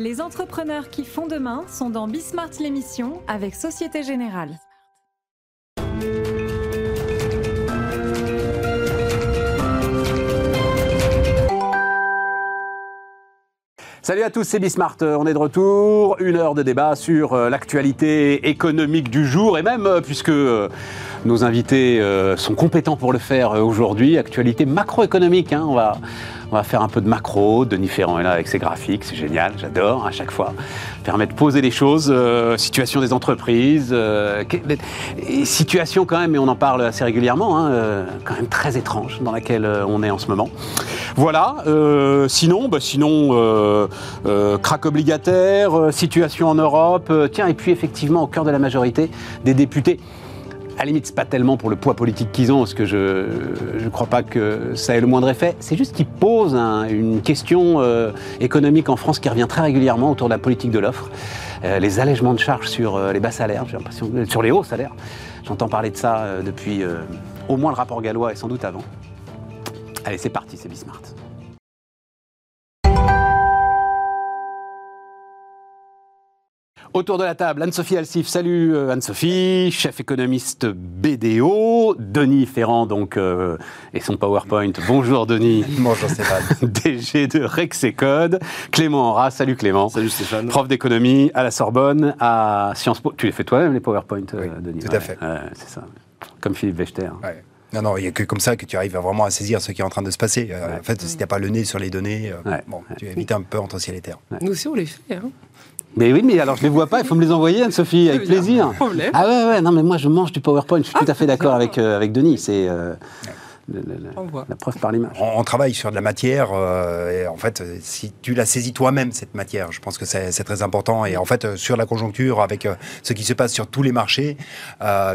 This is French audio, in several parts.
Les entrepreneurs qui font demain sont dans Bismart l'émission avec Société Générale. Salut à tous, c'est Bismart. On est de retour. Une heure de débat sur euh, l'actualité économique du jour et même, euh, puisque euh, nos invités sont compétents pour le faire aujourd'hui, actualité macroéconomique. Hein, on va faire un peu de macro. Denis Ferrand est là avec ses graphiques, c'est génial, j'adore à chaque fois. Permet de poser les choses, euh, situation des entreprises, euh, situation quand même, et on en parle assez régulièrement, hein, euh, quand même très étrange dans laquelle on est en ce moment. Voilà, sinon, bah, sinon crack obligataire, situation en Europe, tiens, et puis effectivement au cœur de la majorité des députés à la limite, c'est pas tellement pour le poids politique qu'ils ont, parce que je ne crois pas que ça ait le moindre effet. C'est juste qu'ils posent une question euh, économique en France qui revient très régulièrement autour de la politique de l'offre. Euh, les allègements de charges sur euh, les bas salaires, j'ai l'impression, sur les hauts salaires. J'entends parler de ça depuis au moins le rapport gallois et sans doute avant. Allez, c'est parti, c'est Bismart. Autour de la table, Anne-Sophie Alsif. Salut euh, Anne-Sophie, chef économiste BDO. Denis Ferrand, donc, euh, et son PowerPoint. Bonjour Denis. Bonjour Stéphane. DG de Rexecode. Clément Aura. Salut Clément. Salut Stéphane. Prof d'économie à la Sorbonne, à Sciences Po. Tu les fais toi-même les PowerPoint, euh, Denis Tout à fait. c'est ça. Comme Philippe Wechter. Non, non, il n'y a que comme ça que tu arrives à vraiment à saisir ce qui est en train de se passer. En fait, si tu n'as pas le nez sur les données, bon, tu évites un peu entre ciel et terre. Nous aussi, on les fait. Hein mais oui, mais alors je les vois pas, il faut me les envoyer, Anne-Sophie, avec plaisir. Ah ouais, ouais, non, mais moi je mange du PowerPoint, je suis tout à fait d'accord avec, euh, avec Denis. C'est. Euh, la, preuve par l'image. On, travaille sur de la matière, euh, et en fait, si tu la saisis toi-même, cette matière, je pense que c'est très important. Et en fait, euh, sur la conjoncture, avec euh, ce qui se passe sur tous les marchés,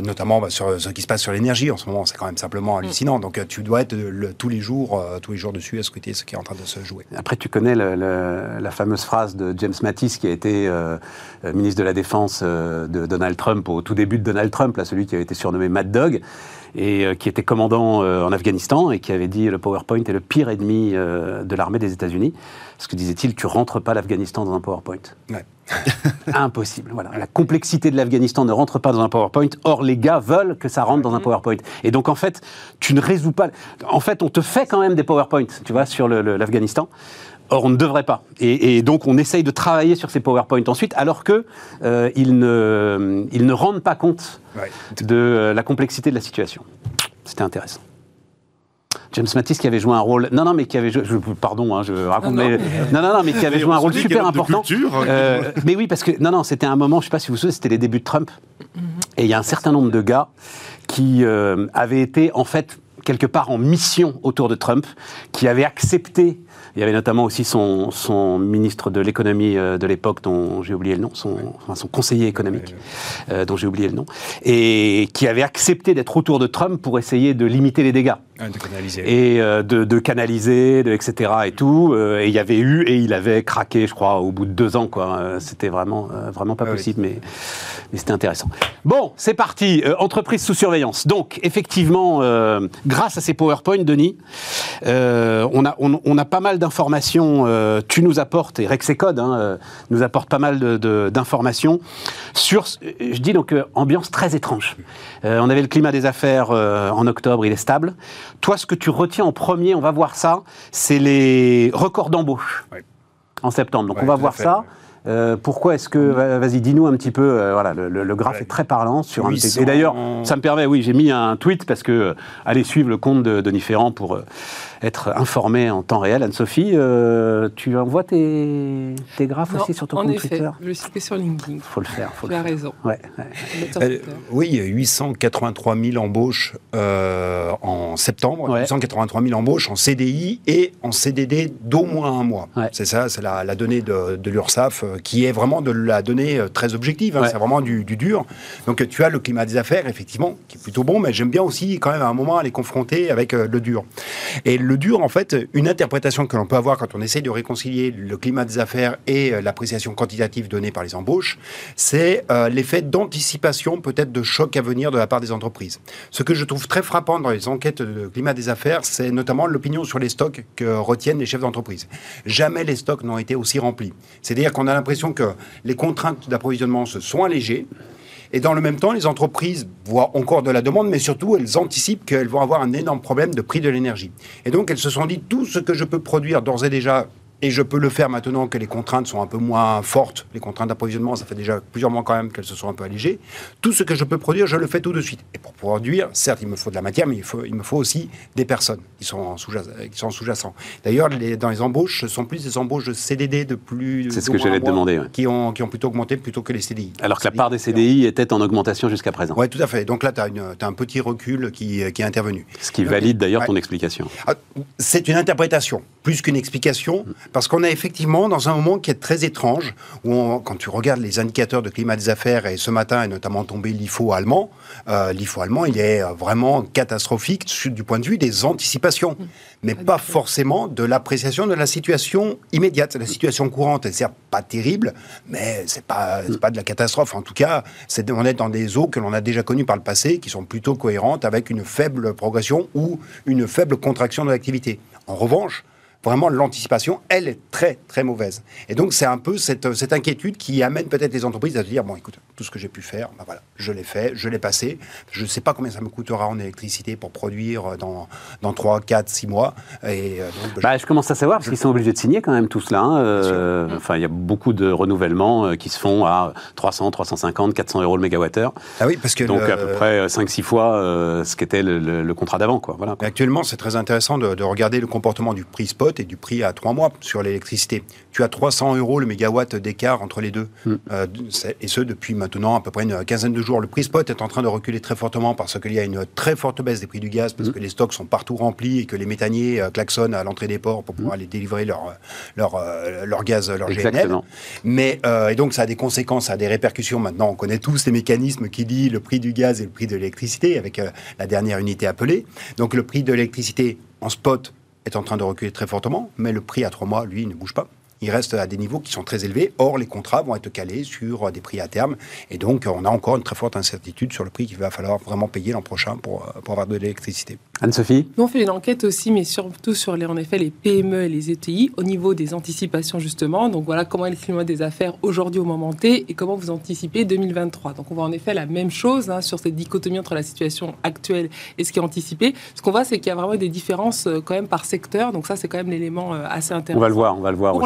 notamment bah, sur ce qui se passe sur l'énergie en ce moment, c'est quand même simplement hallucinant. Donc, tu dois être tous les jours, tous les jours dessus à scruter ce qui est en train de se jouer. Après, tu connais la fameuse phrase de James Mattis, qui a été ministre de la Défense de Donald Trump au tout début de Donald Trump, là, celui qui avait été surnommé Mad Dog et euh, qui était commandant euh, en Afghanistan et qui avait dit le PowerPoint est le pire ennemi euh, de l'armée des États-Unis. Ce que disait-il, tu rentres pas l'Afghanistan dans un PowerPoint. Ouais. Impossible. Voilà. La complexité de l'Afghanistan ne rentre pas dans un PowerPoint. Or, les gars veulent que ça rentre dans un PowerPoint. Et donc, en fait, tu ne résous pas. En fait, on te fait quand même des PowerPoints, tu vois, sur l'Afghanistan. Or, on ne devrait pas. Et, donc, on essaye de travailler sur ces PowerPoints ensuite, alors qu'ils euh, ne, ils ne rendent pas compte de euh, la complexité de la situation. C'était intéressant. James Mattis qui avait joué un rôle. Non, non, mais qui avait joué. pardon, hein, je raconte. Non, mais, non, non, mais qui avait joué un rôle super important. Euh, mais oui, parce que non, non, c'était un moment. Je ne sais pas si vous vous souvenez, c'était les débuts de Trump. Mm-hmm. Et il y a un certain nombre de gars qui avaient été en fait quelque part en mission autour de Trump, qui avaient accepté il y avait notamment aussi son, son ministre de l'économie euh, de l'époque, dont j'ai oublié le nom, son, enfin son conseiller économique, euh, dont j'ai oublié le nom, et qui avait accepté d'être autour de Trump pour essayer de limiter les dégâts. de canaliser. Et euh, de, de, canaliser, de, etc. et tout. et il y avait eu, et il avait craqué, je crois, au bout de deux ans, quoi. C'était vraiment, vraiment pas ah possible, mais, mais c'était intéressant. Bon, c'est parti. entreprise sous surveillance. Donc, effectivement, grâce à ces PowerPoint, Denis, on, a, on, on a pas mal d'informations, euh, tu nous apportes, et Rexecode hein, euh, nous apporte pas mal d'informations sur, je dis donc, euh, ambiance très étrange. on avait le climat des affaires en octobre, il est stable. Toi, ce que tu retiens en premier, on va voir ça, c'est les records d'embauche en septembre. Donc on va voir ça. pourquoi est-ce que, vas-y, dis-nous un petit peu, voilà, le, graphe est très parlant sur un Et d'ailleurs, ça me permet, oui, j'ai mis un tweet parce que, allez suivre le compte de Denis Ferrand pour être informé en temps réel. Anne-Sophie, euh, tu envoies tes, tes graphes aussi sur ton compte effet, Twitter Je le sais sur LinkedIn. Il faut le faire. Faut tu as raison. Ouais, euh, oui, 883 000 embauches euh, en septembre, 883 000 embauches en CDI et en CDD d'au moins un mois. C'est ça, c'est la, la, donnée de, de l'URSSAF qui est vraiment de la donnée très objective. Hein, c'est vraiment du, du, dur. Donc tu as le climat des affaires, effectivement, qui est plutôt bon, mais j'aime bien aussi quand même à un moment aller confronter avec le dur. Et le dur, en fait, une interprétation que l'on peut avoir quand on essaye de réconcilier le climat des affaires et euh, l'appréciation quantitative donnée par les embauches, c'est euh, l'effet d'anticipation peut-être de choc à venir de la part des entreprises. Ce que je trouve très frappant dans les enquêtes de climat des affaires, c'est notamment l'opinion sur les stocks que retiennent les chefs d'entreprise. Jamais les stocks n'ont été aussi remplis. C'est-à-dire qu'on a l'impression que les contraintes d'approvisionnement se sont allégées, et dans le même temps, les entreprises voient encore de la demande, mais surtout, elles anticipent qu'elles vont avoir un énorme problème de prix de l'énergie. Et donc, elles se sont dit, tout ce que je peux produire d'ores et déjà et je peux le faire maintenant que les contraintes sont un peu moins fortes. Les contraintes d'approvisionnement, ça fait déjà plusieurs mois quand même qu'elles se sont un peu allégées. Tout ce que je peux produire, je le fais tout de suite. Et pour produire, certes, il me faut de la matière, mais il, faut, il me faut aussi des personnes qui sont sous-jacents. D'ailleurs, dans les embauches, ce sont plus des embauches de CDD de plus. C'est ce que j'allais te demander. Qui, ont, qui ont plutôt augmenté plutôt que les CDI. Alors que la part des CDI était en augmentation jusqu'à présent. Oui, tout à fait. Donc là, tu as, as, un petit recul qui, qui est intervenu. Ce qui valide d'ailleurs ton explication. Ah, c'est une interprétation, plus qu'une explication, parce qu'on a effectivement dans un moment qui est très étrange, où quand tu regardes les indicateurs de climat des affaires, et ce matin est notamment tombé l'IFO allemand, euh, l'IFO allemand, il est euh, vraiment catastrophique du point de vue des anticipations, mmh. mais pas forcément de l'appréciation de la situation immédiate. La situation courante, elle sert pas terrible, mais c'est pas, pas de la catastrophe. En tout cas, on est dans des eaux que l'on a déjà connues par le passé, qui sont plutôt cohérentes avec une faible progression ou une faible contraction de l'activité. En revanche, vraiment l'anticipation, elle est très très mauvaise. Et donc c'est un peu cette, cette inquiétude qui amène peut-être les entreprises à se dire, bon écoute, tout ce que j'ai pu faire, ben voilà, je l'ai fait, je l'ai passé, je ne sais pas combien ça me coûtera en électricité pour produire dans, dans 3, 4, 6 mois. Et euh, donc, bah, je, commence à savoir, parce qu'ils sont obligés de signer quand même tout cela. Hein, euh, enfin, il y a beaucoup de renouvellements euh, qui se font à 300, 350, 400 euros le mégawattheure. Ah oui, parce que... Donc à peu près 5-6 fois ce qu'était le, le, contrat d'avant. Quoi. Voilà, Actuellement, c'est très intéressant de, de regarder le comportement du prix spot et du prix à trois mois sur l'électricité. Tu as 300 euros le mégawatt d'écart entre les deux. Hmm. Euh, et ce, depuis maintenant à peu près une quinzaine de jours. Le prix spot est en train de reculer très fortement parce qu'il y a une très forte baisse des prix du gaz, parce hmm. que les stocks sont partout remplis et que les méthaniers euh, klaxonnent à l'entrée des ports pour pouvoir hmm. aller délivrer leur, leur, euh, leur gaz, leur GNL. Mais, et donc ça a des conséquences, ça a des répercussions. Maintenant, on connaît tous les mécanismes qui lient le prix du gaz et le prix de l'électricité avec la dernière unité appelée. Donc le prix de l'électricité en spot est en train de reculer très fortement, mais le prix à trois mois, lui, ne bouge pas il reste à des niveaux qui sont très élevés. Or, les contrats vont être calés sur des prix à terme. Et donc, on a encore une très forte incertitude sur le prix qu'il va falloir vraiment payer l'an prochain pour, euh, pour avoir de l'électricité. Anne-Sophie Nous, on fait une enquête aussi, mais surtout sur les, en effet, les PME et les ETI au niveau des anticipations, justement. Donc, voilà comment est le climat des affaires aujourd'hui au moment T et comment vous anticipez 2023. Donc, on voit en effet la même chose hein, sur cette dichotomie entre la situation actuelle et ce qui est anticipé. Ce qu'on voit, c'est qu'il y a vraiment des différences euh, quand même par secteur. Donc, ça, c'est quand même l'élément euh, assez intéressant. On va le voir, on va le voir aussi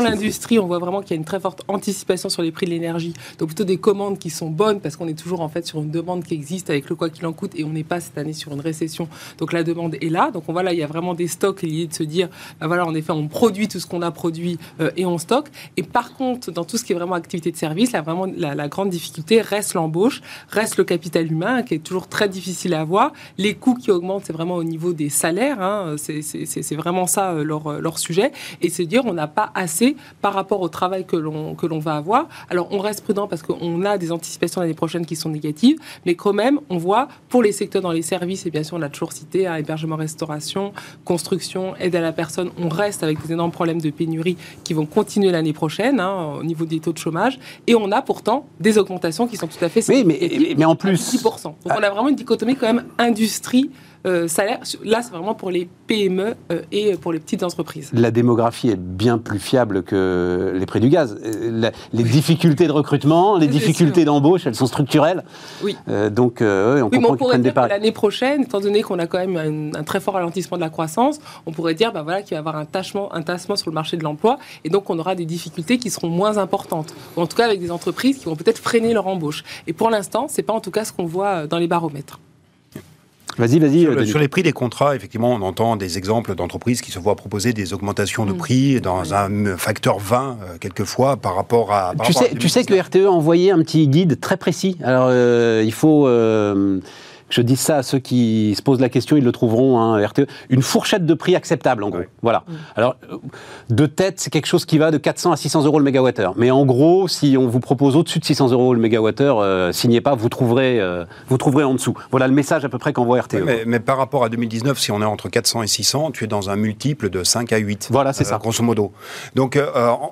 on voit vraiment qu'il y a une très forte anticipation sur les prix de l'énergie. Donc plutôt des commandes qui sont bonnes parce qu'on est toujours en fait sur une demande qui existe avec le quoi qu'il en coûte et on n'est pas cette année sur une récession. Donc la demande est là. Donc on voit là, il y a vraiment des stocks liés de se dire, bah voilà, en effet, on produit tout ce qu'on a produit euh, et on stocke. Et par contre, dans tout ce qui est vraiment activité de service, là vraiment la, grande difficulté reste l'embauche, reste le capital humain qui est toujours très difficile à avoir. Les coûts qui augmentent, c'est vraiment au niveau des salaires. Hein. C'est vraiment ça euh, leur, leur sujet. Et se dire, on n'a pas assez par rapport au travail que l'on va avoir. Alors on reste prudent parce qu'on a des anticipations l'année prochaine qui sont négatives, mais quand même on voit pour les secteurs dans les services et bien sûr on l'a toujours cité, hein, hébergement, restauration, construction, aide à la personne, on reste avec des énormes problèmes de pénurie qui vont continuer l'année prochaine hein, au niveau des taux de chômage. Et on a pourtant des augmentations qui sont tout à fait oui, mais, mais en plus 10%. Donc on a vraiment une dichotomie quand même industrie euh, salaire. Là, c'est vraiment pour les PME euh, et pour les petites entreprises. La démographie est bien plus fiable que les prix du gaz. Euh, les difficultés de recrutement, les difficultés d'embauche, elles sont structurelles. Oui. donc, on oui, comprend on pourrait dire que l'année prochaine, étant donné qu'on a quand même un, très fort ralentissement de la croissance, on pourrait dire bah, voilà, qu'il va y avoir un, tâchement, un tassement sur le marché de l'emploi et donc on aura des difficultés qui seront moins importantes. Ou en tout cas avec des entreprises qui vont peut-être freiner leur embauche. Et pour l'instant, c'est pas en tout cas ce qu'on voit dans les baromètres. Vas-y, vas-y. Sur, sur, les prix des contrats, effectivement, on entend des exemples d'entreprises qui se voient proposer des augmentations de mm. prix dans un facteur 20, euh, quelquefois, par rapport à. tu sais, tu sais que RTE a envoyé un petit guide très précis. Alors, euh, il faut. Euh, je dis ça à ceux qui se posent la question, ils le trouveront, hein, RTE, une fourchette de prix acceptable en gros. Voilà. Alors, euh, de tête, c'est quelque chose qui va de 400 à 600 euros le mégawattheure. Mais en gros, si on vous propose au-dessus de 600 euros le mégawattheure, euh, signez pas, vous trouverez, euh, vous trouverez en dessous. Voilà le message à peu près qu'envoie RTE. mais, mais, par rapport à 2019, si on est entre 400 et 600, tu es dans un multiple de 5 à 8. Voilà, c'est ça. Grosso modo. Donc,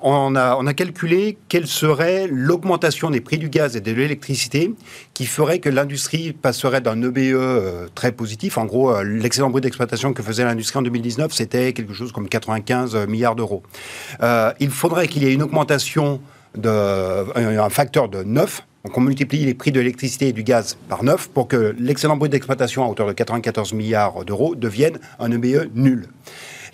on, a, on a calculé quelle serait l'augmentation des prix du gaz et de l'électricité qui ferait que l'industrie passerait d'un EBE euh, très positif. En gros, euh, l'excellent bruit d'exploitation que faisait l'industrie en 2019, c'était quelque chose comme 95 milliards d'euros. Euh, il faudrait qu'il y ait une augmentation de un facteur de 9 donc on multiplie les prix de l'électricité et du gaz par 9 pour que l'excellent bruit d'exploitation à hauteur de 94 milliards d'euros devienne un EBE nul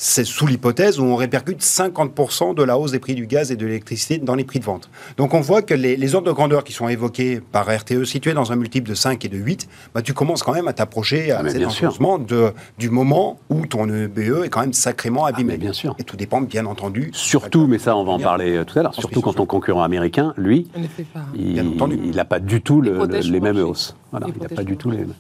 c'est sous l'hypothèse où on répercute 50% de la hausse des prix du gaz et de l'électricité dans les prix de vente. Donc on voit que les, ordres de grandeur qui sont évoqués par RTE, situés dans un multiple de 5 et de 8, bah, tu commences quand même à t'approcher ah, assez de, du moment où ton EBE est quand même sacrément ah, abîmé. bien sûr. Et tout dépend, bien entendu. Surtout, mais ça on va en parler euh, tout à l'heure, surtout quand ton concurrent américain, lui, il n'a pas du tout les mêmes hausses. Voilà, il n'a pas du tout les mêmes.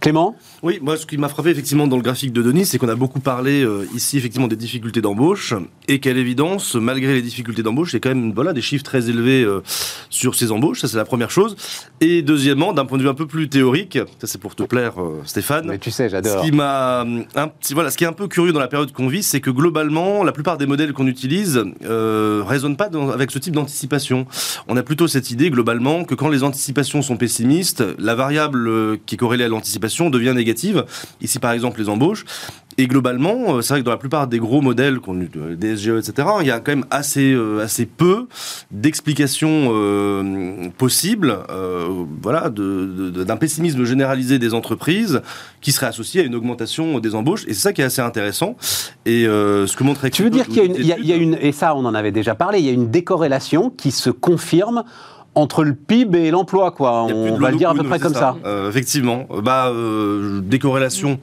Clément Oui, moi ce qui m'a frappé effectivement dans le graphique de Denis, c'est qu'on a beaucoup parlé euh, ici effectivement des difficultés d'embauche et qu'à l'évidence, malgré les difficultés d'embauche, il y a quand même voilà, des chiffres très élevés euh, sur ces embauches, ça c'est la première chose. Et deuxièmement, d'un point de vue un peu plus théorique, ça c'est pour te plaire euh, Stéphane. Mais tu sais, j'adore. Ce qui m'a voilà, ce qui est un peu curieux dans la période qu'on vit, c'est que globalement, la plupart des modèles qu'on utilise euh, résonnent pas avec ce type d'anticipation. On a plutôt cette idée globalement que quand les anticipations sont pessimistes, la variable qui est corrélée à l'anticipation devient négative. Ici, par exemple, les embauches. Et globalement, euh, c'est vrai que dans la plupart des gros modèles, qu'on des SGE, etc., il y a quand même assez, euh, assez peu d'explications euh, possibles voilà, d'un pessimisme généralisé des entreprises qui serait associé à une augmentation des embauches. Et c'est ça qui est assez intéressant. Et ce que montre Tu veux dire qu'il y, a une, et ça on en avait déjà parlé, il y a une décorrélation qui se confirme entre le PIB et l'emploi, quoi. On va le dire à peu près comme ça. Euh, effectivement. Bah, euh, décorrélation.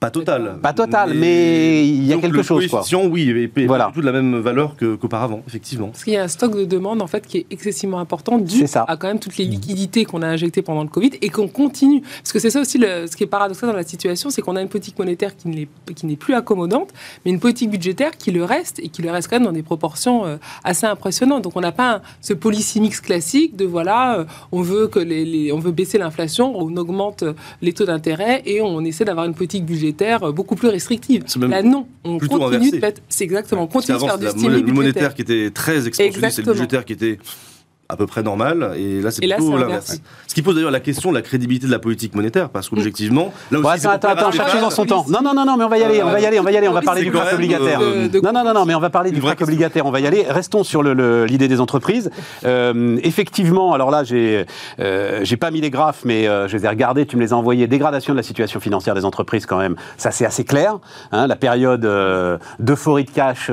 Pas total. Pas total, mais, il y a quelque chose. Quoi. oui, et, voilà. tout de la même valeur qu'auparavant, effectivement. Parce qu'il y a un stock de demande en fait qui est excessivement important dû à quand même toutes les liquidités qu'on a injectées pendant le Covid et qu'on continue. Parce que c'est ça aussi le, ce qui est paradoxal dans la situation, c'est qu'on a une politique monétaire qui n'est plus accommodante, mais une politique budgétaire qui le reste et qui le reste quand même dans des proportions euh, assez impressionnantes. Donc on n'a pas ce policy mix classique de voilà, euh, on veut que les, on veut baisser l'inflation, on augmente les taux d'intérêt et on essaie d'avoir une politique budgétaire euh, beaucoup plus restrictive. Là, non, on continue de C'est exactement, on continue de faire du stimuli Le monétaire qui était très expansionniste, c'est le budgétaire qui était à peu près normal. Et là, c'est plutôt l'inverse. Ce qui pose d'ailleurs la question de la crédibilité de la politique monétaire, parce qu'objectivement, là aussi, attends, attends, chaque chose en son temps. Non, non, non, non, mais on va y aller, on va y aller, on va y aller, on va parler du crack obligataire. Non, non, non, non, mais on va parler du crack obligataire. On va y aller. Restons sur l'idée des entreprises. Euh, effectivement, alors là, j'ai euh, j'ai pas mis les graphes, mais euh, je les ai regardés. Tu me les as envoyés. Dégradation de la situation financière des entreprises, quand même. Ça, c'est assez clair. Hein, la période d'euphorie de cash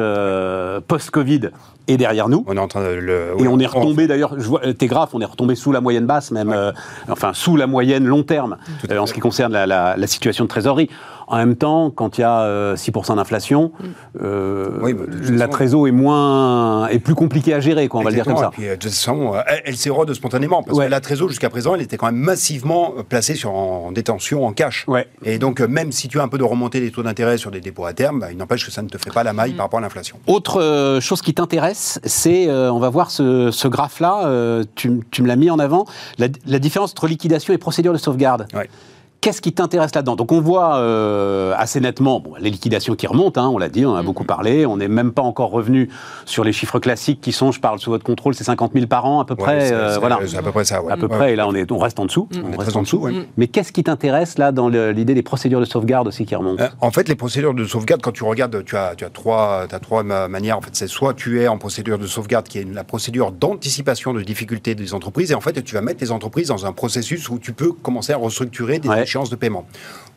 post-Covid est derrière nous. On est en train de le... Et on est retombé d'ailleurs, tes graphes, on est retombé sous la moyenne basse même, euh, enfin sous la moyenne long terme euh, en ce qui concerne la, la, la, situation de trésorerie. En même temps, quand il y a 6% euh, d'inflation, mm. euh, bah, la trésor est moins est plus compliquée à gérer, quoi, on va le dire comme ça. Et puis, de toute façon, elle, s'érode spontanément parce que la trésor jusqu'à présent, elle était quand même massivement placée sur en détention en cash. Ouais. Et donc même si tu as un peu de remontée des taux d'intérêt sur des dépôts à terme, bah, il n'empêche que ça ne te fait pas la maille mm. par rapport à l'inflation. Autre chose qui t'intéresse, c'est on va voir ce, graphe-là. tu, tu, me l'as mis en avant, la, différence entre liquidation et procédure de sauvegarde. Qu'est-ce qui t'intéresse là-dedans? Donc on voit euh, assez nettement les liquidations qui remontent, hein, on l'a dit, on a mm. beaucoup parlé, on n'est même pas encore revenu sur les chiffres classiques qui sont, je parle sous votre contrôle, c'est 50 000 par an à peu près. Euh, voilà. C'est à peu près ça. À peu près, et là on, est, on reste en dessous. On, reste en dessous. Mais qu'est-ce qui t'intéresse là dans l'idée des procédures de sauvegarde aussi qui remontent? Euh, En fait, les procédures de sauvegarde, quand tu regardes, tu as, tu as trois, as trois manières. En fait, c'est soit tu es en procédure de sauvegarde qui est la procédure d'anticipation de difficultés des entreprises, et en fait tu vas mettre les entreprises dans un processus où tu peux commencer à restructurer des de paiement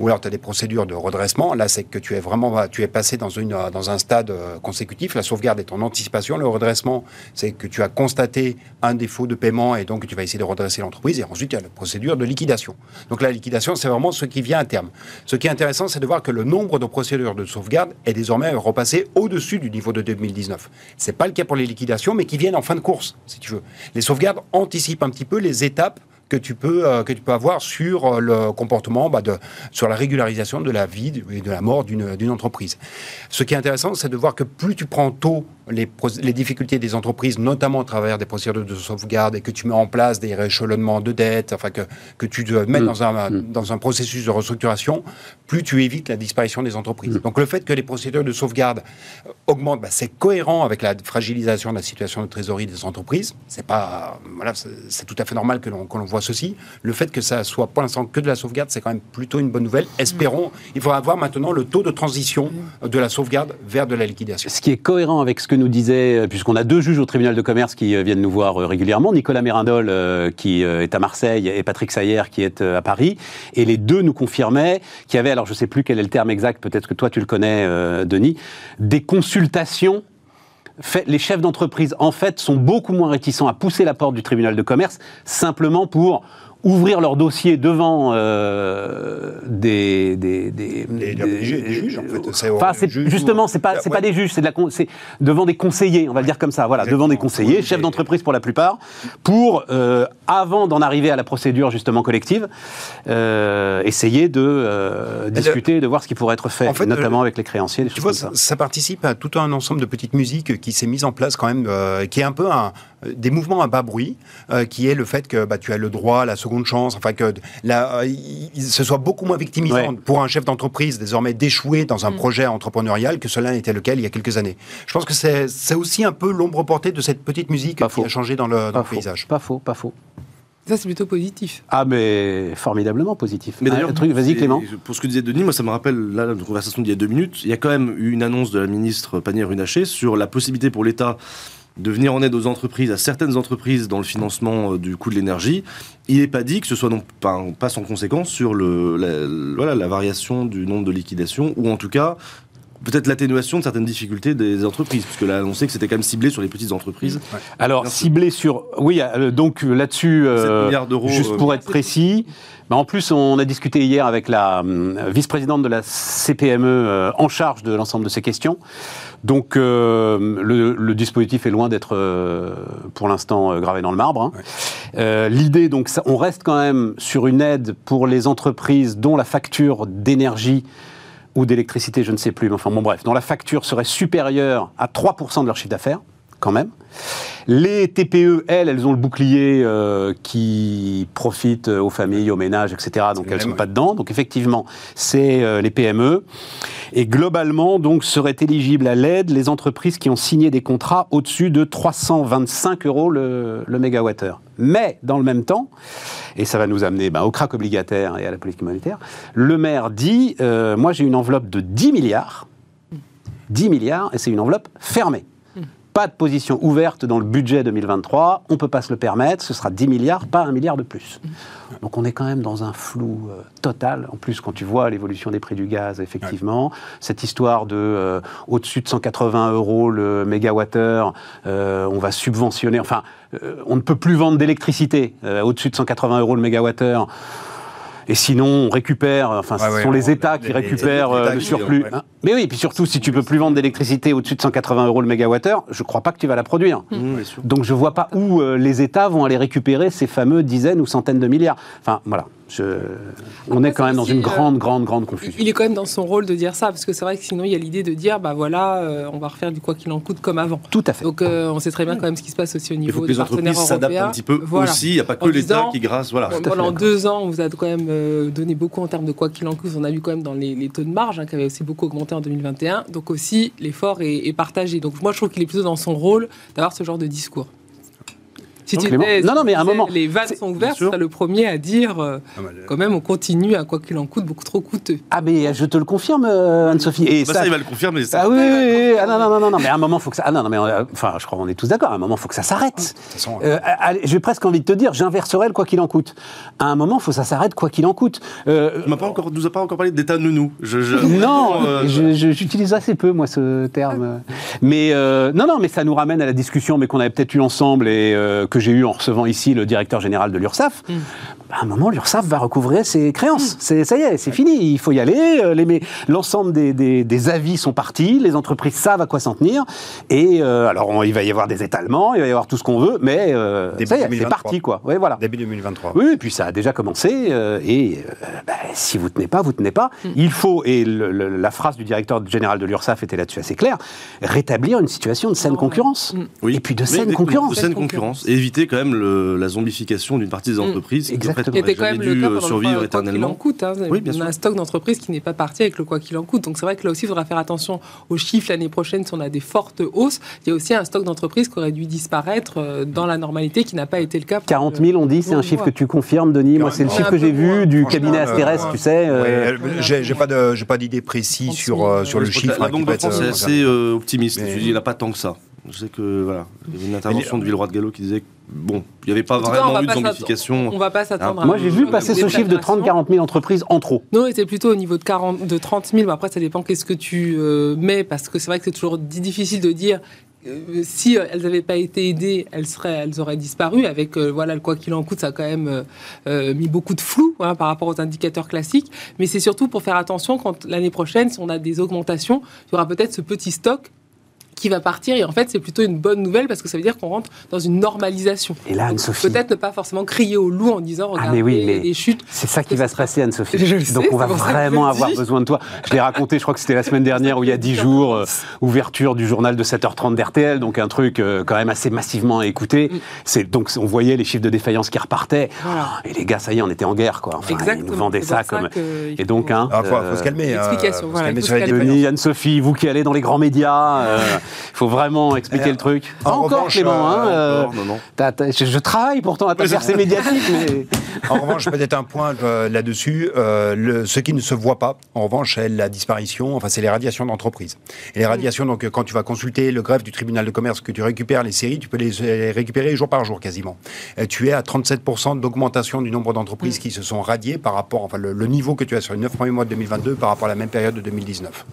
ou alors tu as des procédures de redressement. Là, c'est que tu es vraiment tu es passé dans, une, dans un stade euh, consécutif. La sauvegarde est en anticipation. Le redressement, c'est que tu as constaté un défaut de paiement et donc tu vas essayer de redresser l'entreprise. Et ensuite, il y a la procédure de liquidation. Donc la liquidation, c'est vraiment ce qui vient à terme. Ce qui est intéressant, c'est de voir que le nombre de procédures de sauvegarde est désormais repassé au-dessus du niveau de 2019. C'est pas le cas pour les liquidations, mais qui viennent en fin de course, si tu veux. Les sauvegardes anticipent un petit peu les étapes que tu peux, euh, que tu peux avoir sur euh, le comportement, bah, de, sur la régularisation de la vie et de la mort d'une entreprise. Ce qui est intéressant, c'est de voir que plus tu prends tôt les, les difficultés des entreprises, notamment à travers des procédures de sauvegarde, et que tu mets en place des rééchelonnements de dettes, enfin que, que tu te mets dans, un, dans un processus de restructuration, plus tu évites la disparition des entreprises. Donc le fait que les procédures de sauvegarde euh, augmentent, bah, c'est cohérent avec la fragilisation de la situation de trésorerie des entreprises. C'est pas, voilà, c'est tout à fait normal que l'on que ceci. Le fait que ça soit pour l'instant que de la sauvegarde, c'est quand même plutôt une bonne nouvelle. Espérons. Il faudra voir maintenant le taux de transition de la sauvegarde vers de la liquidation. Ce qui est cohérent avec ce que nous disait, euh, puisqu'on a deux juges au tribunal de commerce qui euh, viennent nous voir euh, régulièrement, Nicolas Mérindol qui est à Marseille et Patrick Sayer qui est à Paris, et les deux nous confirmaient qu'il y avait, alors je ne sais plus quel est le terme exact, peut-être que toi tu le connais, Denis, des consultations. Les chefs d'entreprise, en fait, sont beaucoup moins réticents à pousser la porte du tribunal de commerce simplement pour ouvrir leur dossier devant euh, des, des, des, Des- des- des ju- des juges, en fait. Enfin, juge justement, c'est pas, c'est Ouais. pas des juges, c'est de la, con- c'est devant des conseillers, on va le dire comme ça. Voilà, devant des conseillers, chefs d'entreprise pour la plupart, pour euh, avant d'en arriver à la procédure justement collective, euh, essayer de euh, discuter, de voir ce qui pourrait être fait, En fait, notamment euh, avec les créanciers, des Tu vois, ça, participe à tout un ensemble de petites musiques qui s'est mise en place quand même, euh, qui est un peu un, euh, des mouvements à bas bruit, euh, qui est le fait que bah, tu as le droit à la seconde chance, enfin que la, euh, ce soit beaucoup moins victimisant Ouais. pour un chef d'entreprise désormais d'échouer dans un projet entrepreneurial que cela n'était le cas il y a quelques années. Je pense que c'est aussi un peu l'ombre portée de cette petite musique Pas qui faux. a changé dans le, dans Pas le faux, paysage. pas faux, pas faux. Ça, c'est plutôt positif. Ah, mais formidablement positif. Mais Ah, d'ailleurs, truc, vas-y Clément. Pour ce que disait Denis, moi ça me rappelle là, la conversation d'il y a deux minutes. Il y a quand même eu une annonce de la ministre Pannier-Runacher sur la possibilité pour l'État de venir en aide aux entreprises, à certaines entreprises dans le financement euh, du coût de l'énergie. Il n'est pas dit que ce soit non pas, sans conséquence sur le, la variation du nombre de liquidations, ou en tout cas peut-être l'atténuation de certaines difficultés des entreprises, puisque là, on sait que c'était quand même ciblé sur les petites entreprises. Alors, ciblé sur. Oui, euh, donc euh, là-dessus, 7 milliards d'euros, juste euh, pour être précis, bah, en plus, on a discuté hier avec la vice-présidente de la CPME euh, en charge de l'ensemble de ces questions. Donc, euh, le, le dispositif est loin d'être, euh, pour l'instant, euh, gravé dans le marbre. hein. Euh, L'idée, donc, ça- on reste quand même sur une aide pour les entreprises dont la facture d'énergie ou d'électricité, je ne sais plus, mais enfin bon bref, dont la facture serait supérieure à 3% de leur chiffre d'affaires, quand même. Les TPE, elles, elles ont le bouclier euh, qui profite aux familles, aux ménages, etc. Donc le elles ne sont ouais. pas dedans. Donc effectivement, c'est euh, les PME. Et globalement, donc, seraient éligibles à l'aide les entreprises qui ont signé des contrats au-dessus de 325 euros le, le mégawattheure. Mais, dans le même temps, et ça va nous amener ben, au crack obligataire et à la politique monétaire, le maire dit, euh, moi j'ai une enveloppe de 10 milliards, 10 milliards, et c'est une enveloppe fermée. Pas de position ouverte dans le budget 2023, on ne peut pas se le permettre, ce sera 10 milliards, pas un milliard de plus. Donc on est quand même dans un flou euh, total. En plus, quand tu vois l'évolution des prix du gaz, effectivement, cette histoire de euh, au-dessus de 180 euros le mégawattheure, euh, on va subventionner, enfin, on ne peut plus vendre d'électricité au-dessus de 180 euros le mégawattheure. Et sinon, on récupère, enfin, Ouais, ce ouais, sont les États qui les- récupèrent les euh, le surplus. ouais. hein. Mais oui, et puis surtout, si tu peux plus vendre d'électricité au-dessus de 180 euros le mégawattheure, je crois pas que tu vas la produire. Mmh, sûr. Donc je vois pas où euh, les États vont aller récupérer ces fameux dizaines ou centaines de milliards. Enfin, voilà. Je... On est quand même dans une euh, grande, grande, grande confusion. Il est quand même dans son rôle de dire ça, parce que c'est vrai que sinon, il y a l'idée de dire, bah voilà, euh, on va refaire du quoi qu'il en coûte comme avant. Tout à fait. Donc, euh, on sait très bien quand même ce qui se passe aussi au Il niveau faut que des les entreprises partenaires s'adaptent européens. un petit peu Voilà. aussi. Il n'y a pas que l'État qui grâce. Voilà. Pendant deux ans, on vous a quand même donné beaucoup en termes de quoi qu'il en coûte. On a vu quand même dans les, les taux de marge hein, qui avaient aussi beaucoup augmenté en 2021. Donc aussi, l'effort est, est partagé. Donc moi, je trouve qu'il est plutôt dans son rôle d'avoir ce genre de discours. Si Non, tu Clément. étais- Non, non, mais à un moment, Les vannes c'est- sont ouvertes, serais le premier à dire euh, Ah, bah, quand même, on continue à quoi qu'il en coûte, beaucoup trop coûteux. Ah, mais je te le confirme, euh, Anne-Sophie. Et Bah, ça, ça, il va le confirmer. ça. Ah oui, oui, oui, ah non, non, non, non, non, mais à un moment, faut que ça. Ah non, non, mais on a- enfin, je crois qu'on est tous d'accord. À un moment, faut que ça s'arrête. De toute façon, Euh, allez, j'ai presque envie de te dire, j'inverserai le quoi qu'il en coûte. À un moment, faut que ça s'arrête quoi qu'il en coûte. Euh, Tu m'as pas encore, nous a pas encore parlé d'état nounou. Je, je- non, euh, j'utilise assez peu moi ce terme. Mais euh, non, non, mais ça nous ramène à la discussion, mais qu'on avait peut-être eu ensemble et euh, que que j'ai eu en recevant ici le directeur général de l'URSSAF, Mm. bah, à un moment, l'URSSAF va recouvrer ses créances. C'est, ça y est, c'est fini, il faut y aller. euh, les- l'ensemble des, des- des avis sont partis, les entreprises savent à quoi s'en tenir. Et euh, alors, on- il va y avoir des étalements, il va y avoir tout ce qu'on veut, mais euh, Début ça y est, c'est 2023. parti, quoi. Ouais, voilà. Début 2023. Oui, et puis ça a déjà commencé, euh, et euh, bah, si vous tenez pas, vous tenez pas. Il faut, et le- le- la phrase du directeur général de l'URSSAF était là-dessus assez claire, rétablir une situation de saine Ouais. concurrence. Oui. Et puis de saine concurrence. De saine concurrence. Éviter quand même le- la zombification d'une partie des entreprises qui, en fait, Exactement. Qui était quand même le dû cas euh, survivre le quoi qu'il en éternellement. coûte. hein. Oui, bien on a un stock d'entreprises qui n'est pas parti avec le quoi qu'il en coûte. Donc c'est vrai que là aussi, il faudra faire attention aux chiffres l'année prochaine si on a des fortes hausses. Il y a aussi un stock d'entreprises qui aurait dû disparaître euh, dans la normalité, qui n'a pas été le cas. pour 40 le- 000, on dit, c'est un chiffre que tu confirmes, Denis. Moi, c'est le chiffre que j'ai vu du cabinet euh, Asterès, tu sais. j'ai pas d'idée précise 30 sur 000, euh, sur le chiffre. La, Banque de France est assez optimiste. Il n'y en a pas tant que ça. Je sais que voilà, il y avait une intervention Mais- de Villeroy de Gallo qui disait que bon, il n'y avait pas cas, vraiment va eu de pas s'attendre- zombification. On va pas s'attendre. Ah, à Moi, j'ai vu passer ce chiffre de déflagration. 30-40 000 entreprises en trop. Non, c'était plutôt au niveau de, 40, de 30 000. Bon, après, ça dépend qu'est-ce que tu euh, mets, parce que c'est vrai que c'est toujours di- difficile de dire euh, si euh, elles n'avaient pas été aidées, elles, seraient, elles auraient disparu. Avec euh, voilà, le quoi qu'il en coûte, ça a quand même euh, mis beaucoup de flou hein, par rapport aux indicateurs classiques. Mais c'est surtout pour faire attention quand l'année prochaine, si on a des augmentations, il y aura peut-être ce petit stock qui va partir. Et en fait, c'est plutôt une bonne nouvelle parce que ça veut dire qu'on rentre dans une normalisation. Et là, Anne-Sophie. Peut-être ne pas forcément crier au loup en disant Ah, regardez mais oui, mais les chutes. C'est ça qui va se passer, Anne-Sophie. Sais, Donc on va vraiment avoir besoin de toi. Je l'ai raconté, je crois que c'était la semaine dernière, où il y a 10 jours, euh, ouverture du journal de 7h30 d'RTL, donc un truc euh, quand même assez massivement écouté. C'est Donc on voyait les chiffres de défaillance qui repartaient. Voilà. Et les gars, ça y est, on était en guerre, quoi. Enfin, Exactement. Ils nous vendaient ça comme... Et donc, faut- hein, Ah, faut, euh, faut se calmer. hein, Explication, voilà. Denis, Anne-Sophie, vous qui allez dans les grands médias, faut vraiment expliquer Euh, le truc. en encore, revanche, Clément. hein, euh, euh, Non, non, non. t'as- t'as- je, je travaille pourtant à ta percée médiatique, mais... En revanche, peut-être un point euh, là-dessus. euh, ce qui ne se voit pas, en revanche, c'est la disparition, enfin, c'est les radiations d'entreprise. Et les radiations, donc, euh, quand tu vas consulter le greffe du tribunal de commerce, que tu récupères les séries, tu peux les, les récupérer jour par jour quasiment. Et tu es à 37% d'augmentation du nombre d'entreprises qui se sont radiées par rapport, enfin, le, le niveau que tu as sur les 9 premiers mois de 2022 par rapport à la même période de 2019.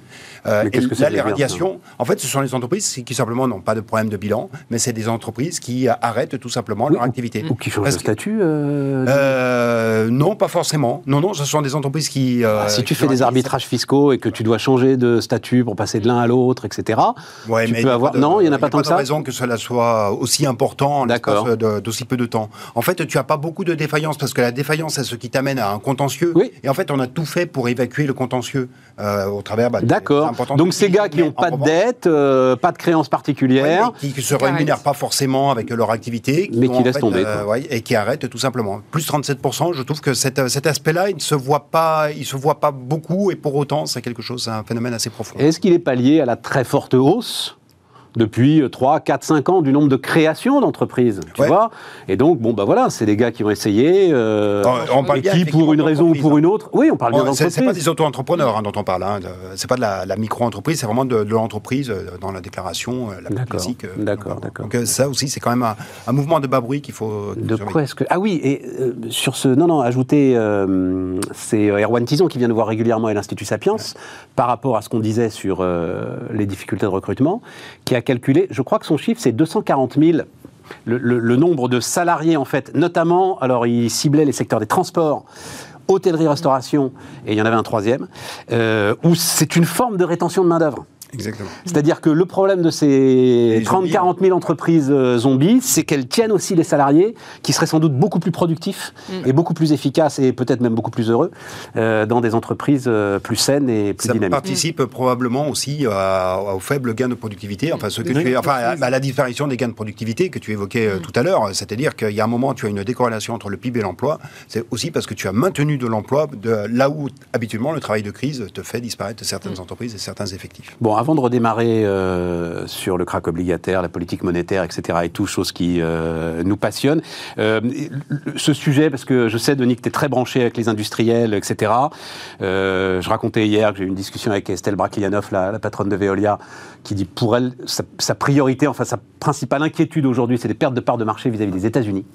Euh, et que là, les radiations, en fait, ce sont les entreprises qui, qui simplement n'ont pas de problème de bilan, mais c'est des entreprises qui euh, arrêtent tout simplement leur activité. Ou qui changent de statut euh, euh, non, pas forcément. Non, non, ce sont des entreprises qui. Ah, si tu fais des arbitrages fiscaux et que tu dois changer de statut pour passer de l'un à l'autre, etc. Ouais, tu mais peux il a avoir- de- non, il y en a pas tant que ça raison que cela soit aussi important en l'espace d'aussi peu de temps. En fait, tu as pas beaucoup de défaillances parce que la défaillance, c'est ce qui t'amène à un contentieux. Oui. Et en fait, on a tout fait pour évacuer le contentieux euh, au travers. bah, D'accord. Donc ces gars qui n'ont pas de dette, euh, pas de créances ouais, particulières, mais qui ne se Qui rémunèrent pas forcément avec leur activité, Mais ont, qui en laissent tomber, euh, ouais, et qui arrêtent tout simplement. Plus 37%, je trouve que cet, cet aspect-là, il ne se voit pas, il se voit pas beaucoup, et pour autant, c'est quelque chose, c'est un phénomène assez profond. est-ce qu'il n'est pas lié à la très forte hausse depuis 3, 4, 5 ans du nombre de créations d'entreprises, tu Ouais. vois Et donc, bon, bah voilà, c'est des gars qui ont essayé, euh, on parle et bien, qui, pour une raison ou pour d'entreprise, une autre, oui, on parle bien Ouais, c'est pas d'entreprise. des auto-entrepreneurs hein, dont on parle. Hein, c'est pas de la, la micro-entreprise, c'est vraiment de, de l'entreprise euh, dans la déclaration euh, la plus classique. euh, d'accord, donc, d'accord. Donc euh, ça aussi, c'est quand même un, un mouvement de bas bruit qu'il faut. De quoi est-ce que... Ah oui, et euh, sur ce... Non, non, ajouter, euh, c'est euh, Erwan Tison qui vient nous voir régulièrement à l'Institut Sapiens, par rapport à ce qu'on disait sur euh, les difficultés de recrutement, qui a calculé, je crois que son chiffre, c'est 240 000, le, nombre de salariés, en fait, notamment, alors il ciblait les secteurs des transports, hôtellerie-restauration, et il y en avait un troisième, euh, où c'est une forme de rétention de main-d'œuvre. Exactement. C'est-à-dire que le problème de ces Les 30-40 000 entreprises euh, zombies, c'est qu'elles tiennent aussi les salariés, qui seraient sans doute beaucoup plus productifs et beaucoup plus efficaces et peut-être même beaucoup plus heureux euh, dans des entreprises euh, plus saines et plus Ça dynamiques. participe probablement aussi à- au faible gain de productivité, enfin, ce que Oui. tu es- enfin à, à la disparition des gains de productivité que tu évoquais euh, tout à l'heure. C'est-à-dire qu'il y a un moment, tu as une décorrélation entre le PIB et l'emploi. C'est aussi parce que tu as maintenu de l'emploi de là où habituellement le travail de crise te fait disparaître certaines entreprises et certains effectifs. Bon, avant de redémarrer euh, sur le crack obligataire, la politique monétaire, etc., et tout, chose qui euh, nous passionne, euh, ce sujet, parce que je sais, Denis, que tu es très branché avec les industriels, etc. Je racontais hier que j'ai eu une discussion avec Estelle Braclianoff, la, patronne de Veolia, qui dit pour elle, sa, sa priorité, enfin sa principale inquiétude aujourd'hui, c'est les pertes de parts de marché vis-à-vis des États-Unis.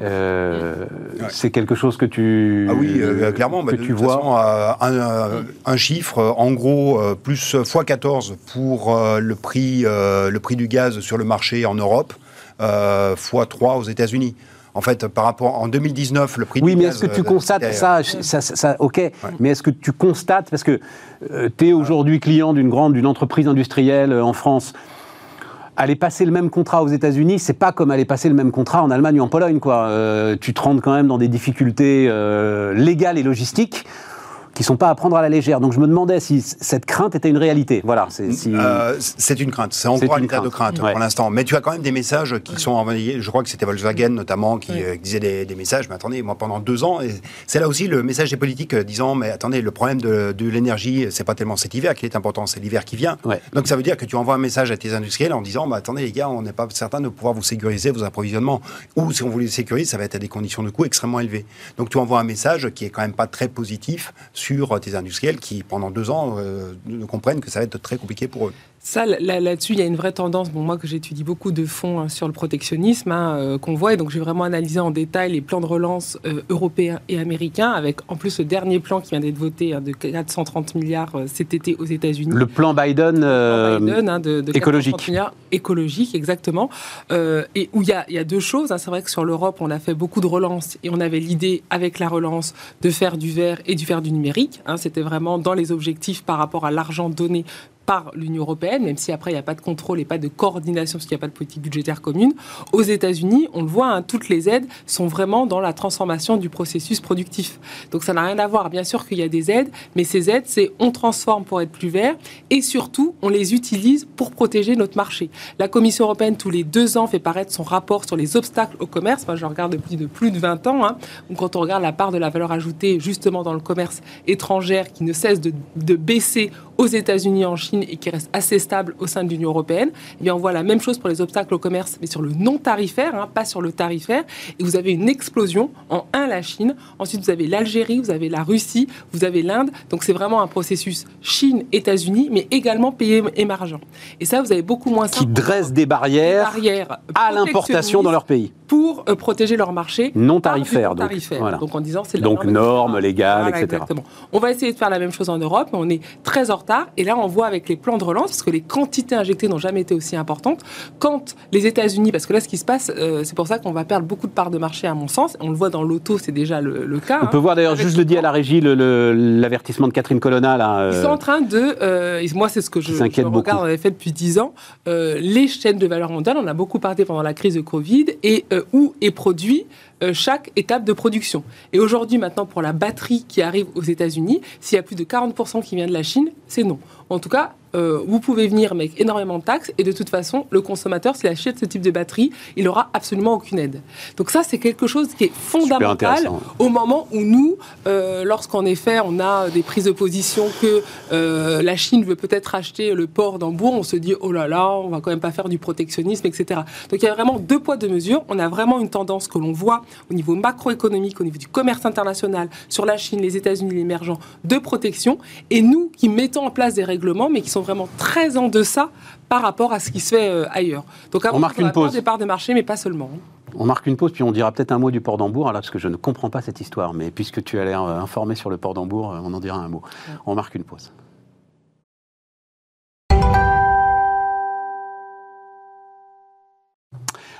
Euh, Ouais. C'est quelque chose que tu, Ah oui, euh, clairement. bah, que de tu vois. façon, euh, un, euh, un chiffre, euh, en gros, euh, plus x14 pour euh, le, prix, euh, le prix du gaz sur le marché en Europe. euh, fois 3 aux États-Unis. En fait, par rapport en 2019, le prix Oui, du mais est-ce que tu euh, constates ça, ça, ça- ça- Ok, mais est-ce que tu constates, parce que tu es aujourd'hui client d'une grande, d'une entreprise industrielle euh, en France, aller passer le même contrat aux États-Unis, c'est pas comme aller passer le même contrat en Allemagne ou en Pologne, quoi. Euh, tu te rends quand même dans des difficultés euh, légales et logistiques qui sont pas à prendre à la légère. Donc je me demandais si cette crainte était une réalité. Voilà, c'est si... Euh, une crainte, c'est encore un une état de crainte. crainte Ouais. pour l'instant. Mais tu as quand même des messages qui sont envoyés. Je crois que c'était Volkswagen notamment qui, euh, qui disait des, des messages. Mais attendez, moi pendant deux ans, et c'est là aussi le message des politiques euh, disant mais attendez, le problème de, de l'énergie, c'est pas tellement cet hiver qui est important, c'est l'hiver qui vient. Ouais. Donc ça veut dire que tu envoies un message à tes industriels en disant bah, attendez les gars, on n'est pas certain de pouvoir vous sécuriser vos approvisionnements. Ou si on vous les sécurise, ça va être à des conditions de coût extrêmement élevées. Donc tu envoies un message qui est quand même pas très positif sur euh, tes industriels qui pendant deux ans euh, ne comprennent que ça va être très compliqué pour eux. Ça, là- là-dessus, il y a une vraie tendance. Bon, moi, que j'étudie beaucoup de fonds hein, sur le protectionnisme, hein, euh, qu'on voit, et donc j'ai vraiment analysé en détail les plans de relance euh, européens et américains, avec en plus le dernier plan qui vient d'être voté hein, de 430 milliards euh, cet été aux États-Unis. Le plan Biden, euh, Biden, hein, de, de 430 écologique. milliards, écologique, exactement. Et où il y a, il y a deux choses. C'est vrai que sur l'Europe, on a fait beaucoup de relance et on avait l'idée, avec la relance, de faire du vert et du faire du numérique. C'était vraiment dans les objectifs par rapport à l'argent donné par l'Union européenne, même si après il n'y a pas de contrôle et pas de coordination parce qu'il n'y a pas de politique budgétaire commune. Aux États-Unis, on le voit, hein, toutes les aides sont vraiment dans la transformation du processus productif. Donc ça n'a rien à voir. Bien sûr qu'il y a des aides, mais ces aides, c'est on transforme pour être plus vert et surtout on les utilise pour protéger notre marché. La Commission européenne, tous les deux ans, fait paraître son rapport sur les obstacles au commerce. Moi, je regarde depuis de plus de 20 ans. hein. Quand on regarde la part de la valeur ajoutée justement dans le commerce étrangère qui ne cesse de, de baisser aux États-Unis, en Chine et qui reste assez stable au sein de l'Union européenne, eh bien, on voit la même chose pour les obstacles au commerce, mais sur le non tarifaire, hein, pas sur le tarifaire. Et vous avez une explosion en un la Chine. Ensuite, vous avez l'Algérie, vous avez la Russie, vous avez l'Inde. Donc, c'est vraiment un processus Chine-États-Unis, mais également pays émergents. Et ça, vous avez beaucoup moins ça qui dressent des barrières barrières à l'importation dans leur pays. pour euh, protéger leur marché Non tarifaire, donc. tarifaire. Voilà. Donc en disant c'est la Donc norme normes légales, Voilà, etc. Exactement. On va essayer de faire la même chose en Europe, mais on est très en retard. Et là, on voit avec les plans de relance, parce que les quantités injectées n'ont jamais été aussi importantes. Quand les États-Unis, parce que là, ce qui se passe, euh, c'est pour ça qu'on va perdre beaucoup de parts de marché, à mon sens. On le voit dans l'auto, c'est déjà le, le cas. On hein. peut voir d'ailleurs, juste le dit à la régie, l'avertissement de Catherine Colonna, là. Ils euh, sont en train de, euh, moi c'est ce que je, je regarde beaucoup. en effet depuis 10 ans, euh, les chaînes de valeur mondiale, on a beaucoup parlé pendant la crise de Covid, et euh, où est produit euh, chaque étape de production. Et aujourd'hui maintenant pour la batterie qui arrive aux États-Unis, s'il y a plus de 40% qui vient de la Chine, c'est non. En tout cas, euh, vous pouvez venir avec énormément de taxes et de toute façon, le consommateur, s'il achète ce type de batterie, il n'aura absolument aucune aide. Donc ça, c'est quelque chose qui est fondamental au moment où nous, euh, lorsqu'en effet on a des prises de position que euh, la Chine veut peut-être acheter le port d'Hambourg, on se dit oh là là, on va quand même pas faire du protectionnisme, etc. Donc il y a vraiment deux poids deux mesures. On a vraiment une tendance que l'on voit au niveau macroéconomique, au niveau du commerce international, sur la Chine, les États-Unis, l'émergent, de protection. Et nous qui mettons en place des règlements, mais qui sont vraiment très en deçà par rapport à ce qui se fait euh, ailleurs. Donc avant, On marque une pause. des parts de marché, mais pas seulement. hein. On marque une pause, puis on dira peut-être un mot du port d'Hambourg, alors, parce que je ne comprends pas cette histoire. Mais puisque tu as l'air euh, informé sur le port d'Hambourg, euh, on en dira un mot. On marque une pause.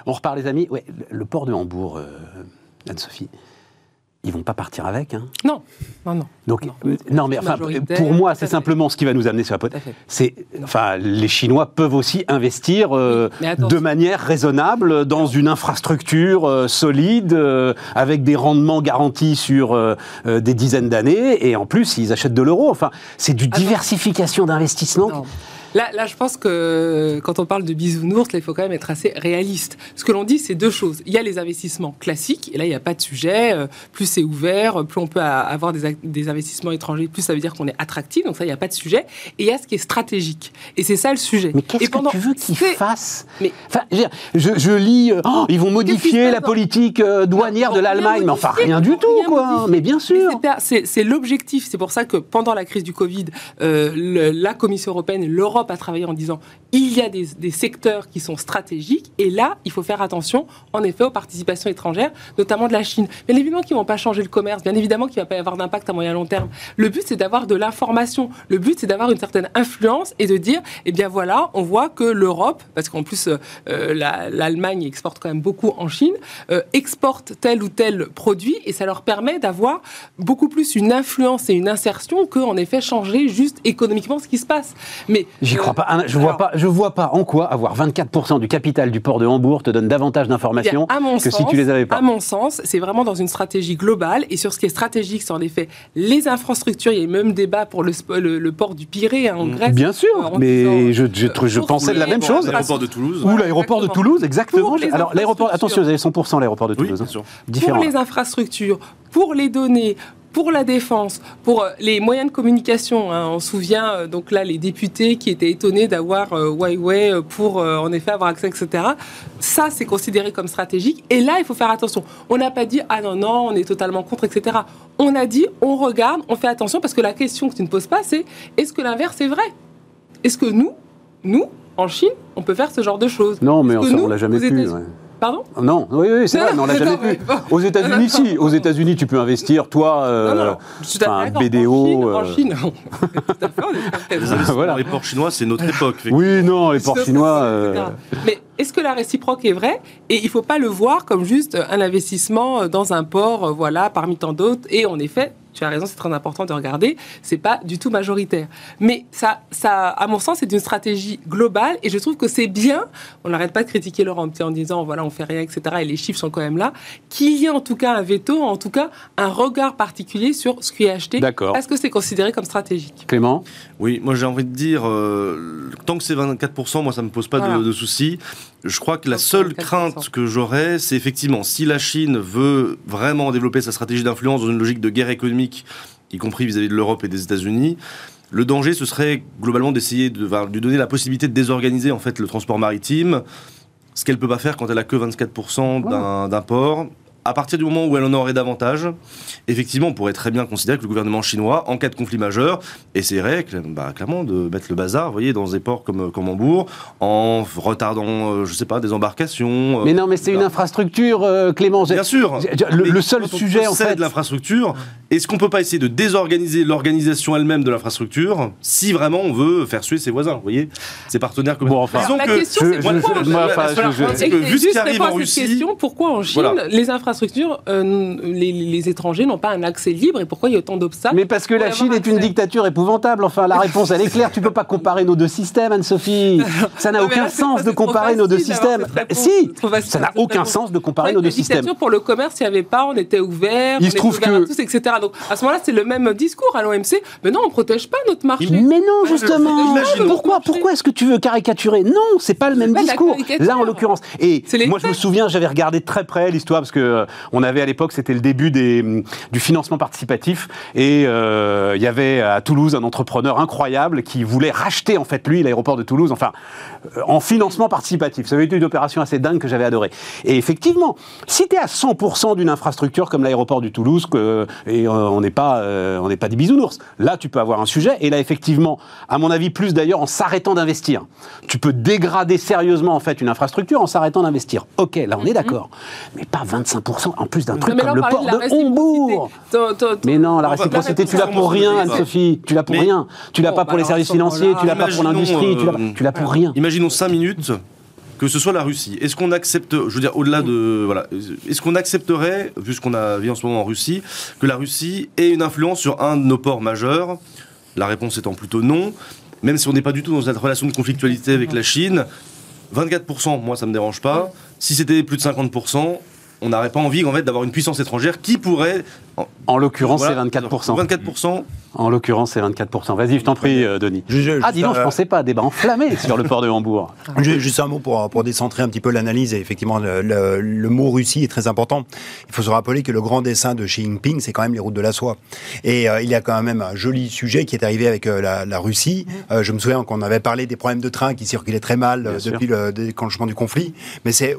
On repart, les amis. Ouais, le, le port de Hambourg, euh, Anne-Sophie, ils vont pas partir avec. Hein. Non, non, non. Donc, Non. euh, non, mais enfin, pour moi, c'est simplement ce qui va nous amener sur la pote. C'est, enfin, les Chinois peuvent aussi investir euh, de manière raisonnable dans une infrastructure euh, solide, euh, avec des rendements garantis sur des dizaines d'années, et en plus, ils achètent de l'euro. Enfin, c'est du Attends. diversification d'investissement. Là, là, je pense que quand on parle de bisounours, là, il faut quand même être assez réaliste. Ce que l'on dit, c'est deux choses. Il y a les investissements classiques, et là, il n'y a pas de sujet. Euh, Plus c'est ouvert, plus on peut avoir des, investissements étrangers, plus ça veut dire qu'on est attractif. Donc ça, il n'y a pas de sujet. Et il y a ce qui est stratégique. Et c'est ça le sujet. Mais qu'est-ce pendant- que tu veux qu'ils fassent Mais- Enfin, je, lis, euh, oh, ils vont modifier la politique euh, douanière Non, de l'Allemagne, mais enfin rien du tout, rien quoi. modifier. Mais bien sûr. c'est l'objectif. C'est pour ça que pendant la crise du Covid, euh, le- la Commission européenne, l'Europe l'Europe a travaillé en disant il y a des, secteurs qui sont stratégiques et là, il faut faire attention, en effet, aux participations étrangères, notamment de la Chine. Bien évidemment qu'ils ne vont pas changer le commerce, bien évidemment qu'il ne va pas y avoir d'impact à moyen long terme. Le but, c'est d'avoir de l'information. Le but, c'est d'avoir une certaine influence et de dire, eh bien voilà, on voit que l'Europe, parce qu'en plus, euh, l'Allemagne exporte quand même beaucoup en Chine, euh, exporte tel ou tel produit et ça leur permet d'avoir beaucoup plus une influence et une insertion que, en effet, changer juste économiquement ce qui se passe. Mais j'y crois pas. Je vois pas. Je vois pas en quoi avoir 24% du capital du port de Hambourg te donne davantage d'informations que si tu les avais pas. À mon sens, c'est vraiment dans une stratégie globale et sur ce qui est stratégique, c'est en effet les infrastructures. Il y a eu même débat pour le, le, port du Pirée hein, en Grèce. Bien sûr, mais je, je, je pensais de la même chose. L'aéroport de Toulouse. Ou l'aéroport de Toulouse, exactement. Alors l'aéroport, attention, vous avez 100% l'aéroport de Toulouse. Oui, hein. Pour les infrastructures, pour les données, pour la défense, pour euh, les moyens de communication. Hein, on se souvient euh, donc là les députés qui étaient étonnés d'avoir euh, Huawei pour en effet avoir accès, etc. Ça, c'est considéré comme stratégique. Et là, il faut faire attention. On n'a pas dit ah non non, on est totalement contre, etc. On a dit on regarde, on fait attention parce que la question que tu ne poses pas, c'est est-ce que l'inverse est vrai? Est-ce que nous, nous, en Chine, on peut faire ce genre de choses? Non, mais on, ne l'a jamais pu. Pardon Non, oui, oui c'est vrai, mais on l'a jamais pu. Aux États-Unis, si. Aux États-Unis, tu peux investir, toi, euh, un BDO. En Chine, euh... tout à fait, voilà. Les ports chinois, c'est notre époque. Oui, non, les ports chinois. Euh... Mais est-ce que la réciproque est vraie Et il ne faut pas le voir comme juste un investissement dans un port, euh, voilà, parmi tant d'autres. Et en effet, tu as raison, c'est très important de regarder. C'est pas du tout majoritaire. Mais ça, ça à mon sens, c'est une stratégie globale et je trouve que c'est bien. On n'arrête pas de critiquer Laurent en disant voilà, on fait rien, etc. Et les chiffres sont quand même là. Qu'il y ait en tout cas un veto, en tout cas un regard particulier sur ce qui est acheté. D'accord. Parce que c'est considéré comme stratégique. Clément? Oui, moi j'ai envie de dire, euh, tant que c'est 24%, moi ça me pose pas de, de soucis. Je crois que la seule crainte que j'aurais, c'est effectivement si la Chine veut vraiment développer sa stratégie d'influence dans une logique de guerre économique, y compris vis-à-vis de l'Europe et des États-Unis, le danger, ce serait globalement d'essayer de, lui donner la possibilité de désorganiser en fait le transport maritime, ce qu'elle peut pas faire quand elle a que 24% d'un port à partir du moment où elle en aurait davantage, effectivement, on pourrait très bien considérer que le gouvernement chinois, en cas de conflit majeur, essaierait bah, clairement de mettre le bazar, vous voyez, dans des ports comme, comme Hambourg, en retardant, euh, je sais pas, des embarcations. Euh, mais non, mais c'est une infrastructure, euh, Clément. Bien sûr. Le, seul sujet, en fait. de l'infrastructure, est-ce qu'on peut pas essayer de désorganiser l'organisation elle-même de l'infrastructure si vraiment on veut faire suer ses voisins, vous voyez, ses partenaires comme Bon, enfin, Disons la que, question, c'est pourquoi, vu ce qui arrive en Russie, pourquoi en Chine, les infrastructures infrastructures, euh, les, étrangers n'ont pas un accès libre et pourquoi il y a autant d'obstacles Mais parce que la Chine est une dictature épouvantable. Enfin, la réponse, elle est claire. Tu peux pas comparer nos deux systèmes, Anne-Sophie. Ça n'a aucun sens de comparer nos deux systèmes. Si, ça n'a aucun sens de comparer nos deux systèmes. Pour le commerce, il n'y avait pas, on était ouvert, il se trouve que... tous, etc. Donc à ce moment-là, c'est le même discours à l'OMC. Mais non, on protège pas notre marché. Mais non, justement. Pourquoi, pourquoi est-ce que tu veux caricaturer? Non, c'est pas le même discours. Là, en l'occurrence. Et moi, je me souviens, j'avais regardé très près l'histoire parce que on avait à l'époque, c'était le début des, du financement participatif, et euh, il y avait à Toulouse un entrepreneur incroyable qui voulait racheter en fait lui l'aéroport de Toulouse, enfin euh, en financement participatif. Ça avait été une opération assez dingue que j'avais adorée. Et effectivement, si tu es à 100% d'une infrastructure comme l'aéroport du Toulouse, que, et euh, on n'est pas, on n'est pas des bisounours, là tu peux avoir un sujet. Et là effectivement, à mon avis, plus d'ailleurs en s'arrêtant d'investir. Tu peux dégrader sérieusement en fait une infrastructure en s'arrêtant d'investir. Ok, là on est d'accord, mais pas 25% en plus d'un truc comme le port de, Hombourg. Mais non, la réciprocité, tu l'as pour rien, Anne-Sophie. Tu l'as pour rien. Tu l'as pas pour les services financiers, tu l'as pas pour l'industrie, tu l'as pour rien. Imaginons 5 minutes que ce soit la Russie. Est-ce qu'on accepte, je veux dire, au-delà de. Voilà. Est-ce qu'on accepterait, vu ce qu'on a vu en ce moment en Russie, que la Russie ait une influence sur un de nos ports majeurs? La réponse étant plutôt non. Même si on n'est pas du tout dans cette relation de conflictualité avec la Chine, 24%, moi, ça ne me dérange pas. Si c'était plus de 50%, on n'aurait pas envie en fait, d'avoir une puissance étrangère qui pourrait. En, l'occurrence, c'est 24%. 24%. En l'occurrence, c'est 24%. Vas-y, je t'en prie, euh, Denis. ah, dis donc, je pensais pas. Débat enflammé sur le port de Hambourg. Juste un mot pour, pour décentrer un petit peu l'analyse. effectivement, le, mot Russie est très important. Il faut se rappeler que le grand dessin de Xi Jinping, c'est quand même les routes de la soie. Et euh, il y a quand même un joli sujet qui est arrivé avec euh, la, Russie. je me souviens qu'on avait parlé des problèmes de train qui circulaient très mal depuis le déclenchement du conflit. Mais c'est,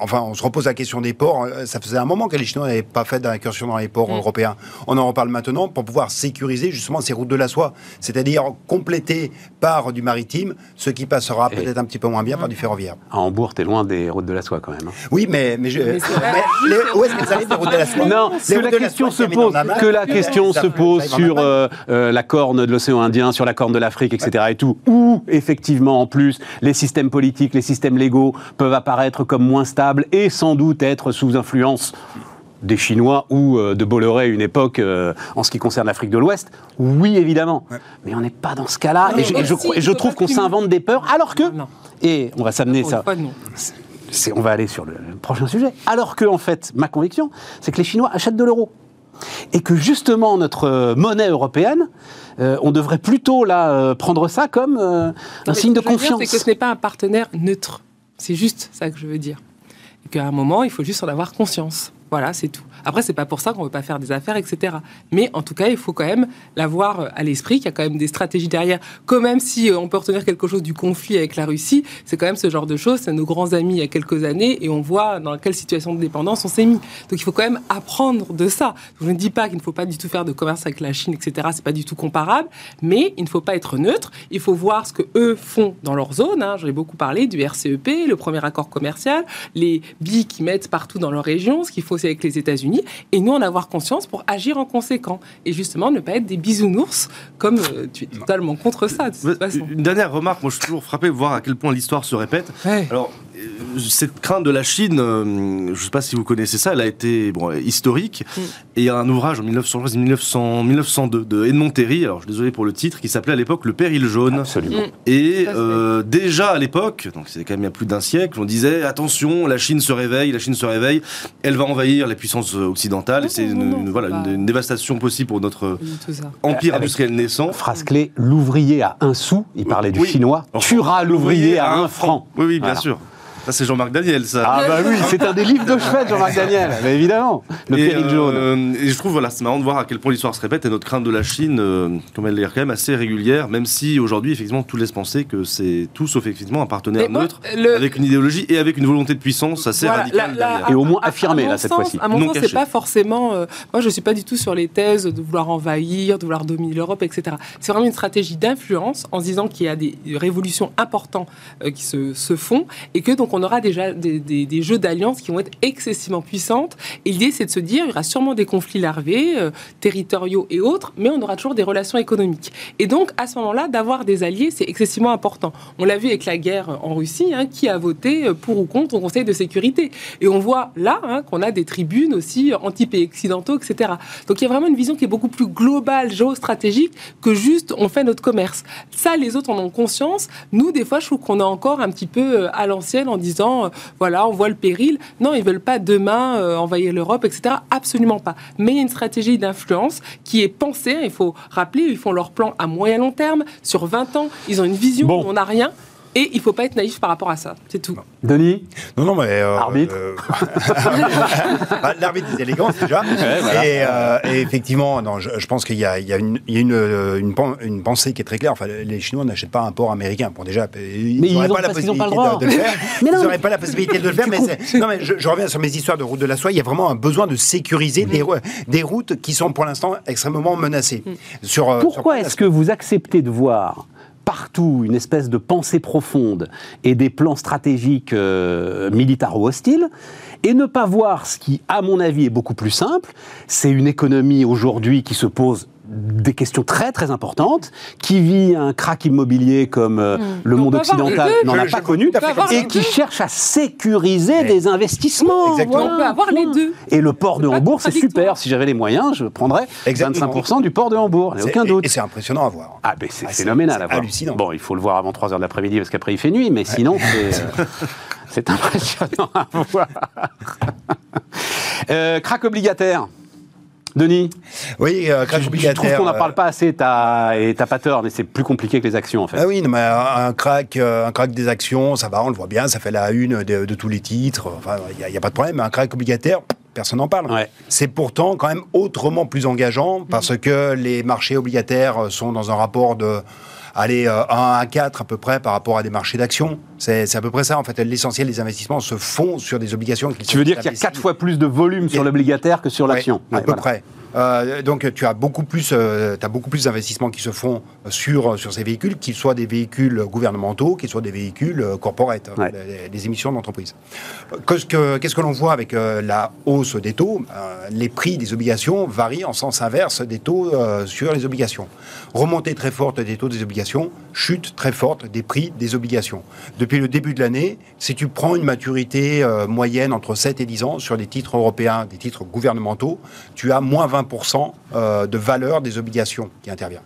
enfin, on se repose la question des ports. Ça faisait un moment que les Chinois n'avaient pas fait d'incursion dans les ports fonds européens. On en reparle maintenant pour pouvoir sécuriser justement ces routes de la soie, c'est-à-dire compléter par du maritime, ce qui passera peut-être un petit peu moins bien par du ferroviaire. À Hambourg, t'es loin des routes de la soie quand même. hein. Oui, mais, mais, je, Mais c'est vrai. mais les- où est-ce qu'elles arrivent les routes de la soie? Non, Les que routes la de la question soie se pose, que la question ça- se ça pose sur euh, euh, la corne de l'océan Indien, sur la corne de l'Afrique, etc. et tout, où effectivement, en plus, les systèmes politiques, les systèmes légaux peuvent apparaître comme moins stables et sans doute être sous influence des Chinois ou euh, de Bolloré à une époque euh, en ce qui concerne l'Afrique de l'Ouest Oui, évidemment. Mais on n'est pas dans ce cas-là. Et je, et et trouve pas qu'on s'invente des peurs, alors que... Non. Et on va s'amener ça non. c'est- on va aller sur le, le prochain sujet. Alors que, en fait, ma conviction, c'est que les Chinois achètent de l'euro. Et que justement, notre euh, monnaie européenne, euh, on devrait plutôt là, euh, prendre ça comme euh, un mais signe de ce que je veux dire, confiance. C'est que ce n'est pas un partenaire neutre. C'est juste ça que je veux dire. Et qu'à un moment, il faut juste en avoir conscience. Voilà, c'est tout. Après, c'est pas pour ça qu'on veut pas faire des affaires, etc. Mais en tout cas, il faut quand même l'avoir euh, à l'esprit, qu'il y a quand même des stratégies derrière. Quand même si euh, on peut retenir quelque chose du conflit avec la Russie, c'est quand même ce genre de choses. C'est nos grands amis il y a quelques années et on voit dans quelle situation de dépendance on s'est mis. Donc il faut quand même apprendre de ça. Je ne dis pas qu'il ne faut pas du tout faire de commerce avec la Chine, etc. C'est pas du tout comparable, mais il ne faut pas être neutre. Il faut voir ce que eux font dans leur zone. Hein. J'en ai beaucoup parlé du RCEP, le premier accord commercial, les billes qu'ils mettent partout dans leur région, ce qu'il faut aussi avec les États-Unis, et nous en avoir conscience pour agir en conséquent. Et justement, ne pas être des bisounours, comme euh, tu es totalement contre ça, de toute façon. Une dernière remarque, moi je suis toujours frappé de voir à quel point l'histoire se répète. Ouais. Alors, cette crainte de la Chine, euh, je ne sais pas si vous connaissez ça, elle a été bon, euh, historique. Mm. Et il y a un ouvrage en 1900, je crois que c'est 1900 1902 de Edmond Terry, alors je suis désolé pour le titre, qui s'appelait à l'époque Le Péril jaune. Absolument. Mm. Et euh, déjà à l'époque, donc c'est quand même il y a plus d'un siècle, on disait attention, la Chine se réveille, la Chine se réveille, elle va envahir les puissances euh, occidentales. Non, et c'est une, non, une- c'est voilà, pas- une, une dévastation possible pour notre empire Avec- industriel naissant. Phrase clé, l'ouvrier à un sou, il parlait du Oui. chinois, tuera l'ouvrier à un franc. Oui, oui, bien Voilà. sûr. Ça, c'est Jean-Marc Daniel, ça. Ah bah oui, c'est un des livres de chevet Jean-Marc Daniel, mais évidemment. Le et, péril jaune. euh, et je trouve, voilà, c'est marrant de voir à quel point l'histoire se répète et notre crainte de la Chine, euh, comme elle est quand même assez régulière, même si aujourd'hui, effectivement, tout laisse penser que c'est tout sauf effectivement un partenaire Mais neutre, le- avec une idéologie et avec une volonté de puissance assez Voilà, radicale la- la- derrière. Et au moins à- à- affirmé, à mon là, cette fois-ci. À mon sens, c'est pas forcément. euh, moi, je suis pas du tout sur les thèses de vouloir envahir, de vouloir dominer l'Europe, etc. C'est vraiment une stratégie d'influence en se disant qu'il y a des révolutions importantes euh, qui se, se font et que donc on aura déjà des, jeux d'alliance qui vont être excessivement puissantes. Et l'idée, c'est de se dire, il y aura sûrement des conflits larvés, euh, territoriaux et autres, mais on aura toujours des relations économiques. Et donc, à ce moment-là, d'avoir des alliés, c'est excessivement important. On l'a vu avec la guerre en Russie, hein, qui a voté euh, pour ou contre au Conseil de sécurité. Et on voit là hein, qu'on a des tribunes aussi anti-pays occidentaux, etc. Donc il y a vraiment une vision qui est beaucoup plus globale, géostratégique, que juste on fait notre commerce. Ça, les autres en ont conscience. Nous, des fois, je trouve qu'on est encore un petit peu euh, à l'ancienne en disant, euh, voilà, on voit le péril. Non, ils veulent pas demain euh, envahir l'Europe, etc. Absolument pas. Mais il y a une stratégie d'influence qui est pensée. Il faut rappeler, ils font leur plan à moyen long terme, sur 20 ans. Ils ont une vision Bon. on n'a rien. Et il faut pas être naïf par rapport à ça. C'est tout. Denis Non, non, mais. euh, Arbitre. euh, bah, L'arbitre des élégances, déjà. voilà. et, euh, et effectivement, non, je, je pense qu'il y a, il y a, une, il y a une, euh, une, pen- une pensée qui est très claire. Enfin, les Chinois n'achètent pas un port américain. Bon, déjà, ils n'auraient pas la possibilité de, de le faire. Mais ils n'auraient pas la possibilité de le faire. Mais non, mais je, je reviens sur mes histoires de route de la soie. Il y a vraiment un besoin de sécuriser des, rou- des routes qui sont pour l'instant extrêmement menacées. Sur, euh, sur Pourquoi est-ce que vous acceptez de voir partout une espèce de pensée profonde et des plans stratégiques euh, militaro-hostiles et ne pas voir ce qui, à mon avis, est beaucoup plus simple, c'est une économie aujourd'hui qui se pose des questions très très importantes, qui vit un crack immobilier comme euh, le Hmm. On monde occidental n'en a pas connu, et qui cherche à sécuriser Mais- des investissements. Exactement. Voilà, On peut avoir les deux. Et le port de Hambourg, c'est super. Si j'avais les moyens, je prendrais Exactement. 25% du port de Hambourg. Il n'y a aucun doute. Et c'est impressionnant à voir. Ah, ben c'est Ah, phénoménal à voir. hallucinant. Bon, il faut le voir avant 3h de l'après-midi parce qu'après il fait nuit, mais sinon, c'est, euh, c'est impressionnant à voir. Euh, crack obligataire. Denis, Oui, euh, crack je, je obligataire. trouve qu'on n'en euh, parle pas assez, t'as- et t'as pas tort, mais c'est plus compliqué que les actions en fait. Ah oui, non, mais un, crack, euh, un crack des actions, ça va, on le voit bien, ça fait la une de, de tous les titres. Enfin, il n'y a, pas de problème. Mais un crack obligataire, personne n'en parle. Ouais. C'est pourtant quand même autrement plus engageant parce que les marchés obligataires sont dans un rapport de allez, euh, 1 à 4 à peu près par rapport à des marchés d'actions. C'est à peu près ça, en fait. L'essentiel des investissements se font sur des obligations qui Tu veux dire qu'il y a 4 fois plus de volume sur l'obligataire que sur l'action à Ouais, peu voilà. près. Euh, donc tu as beaucoup plus, euh, as beaucoup plus d'investissements qui se font sur, sur ces véhicules, qu'ils soient des véhicules gouvernementaux, qu'ils soient des véhicules euh, corporate, Ouais. les, les émissions d'entreprise. Qu'est-ce que, que l'on voit avec euh, la hausse des taux Les prix des obligations varient en sens inverse des taux sur les obligations. Remontée très forte des taux des obligations, chute très forte des prix des obligations. Depuis le début de l'année, si tu prends une maturité euh, moyenne entre 7 et 10 ans sur des titres européens, des titres gouvernementaux, tu as moins 20% euh, de valeur des obligations qui intervient.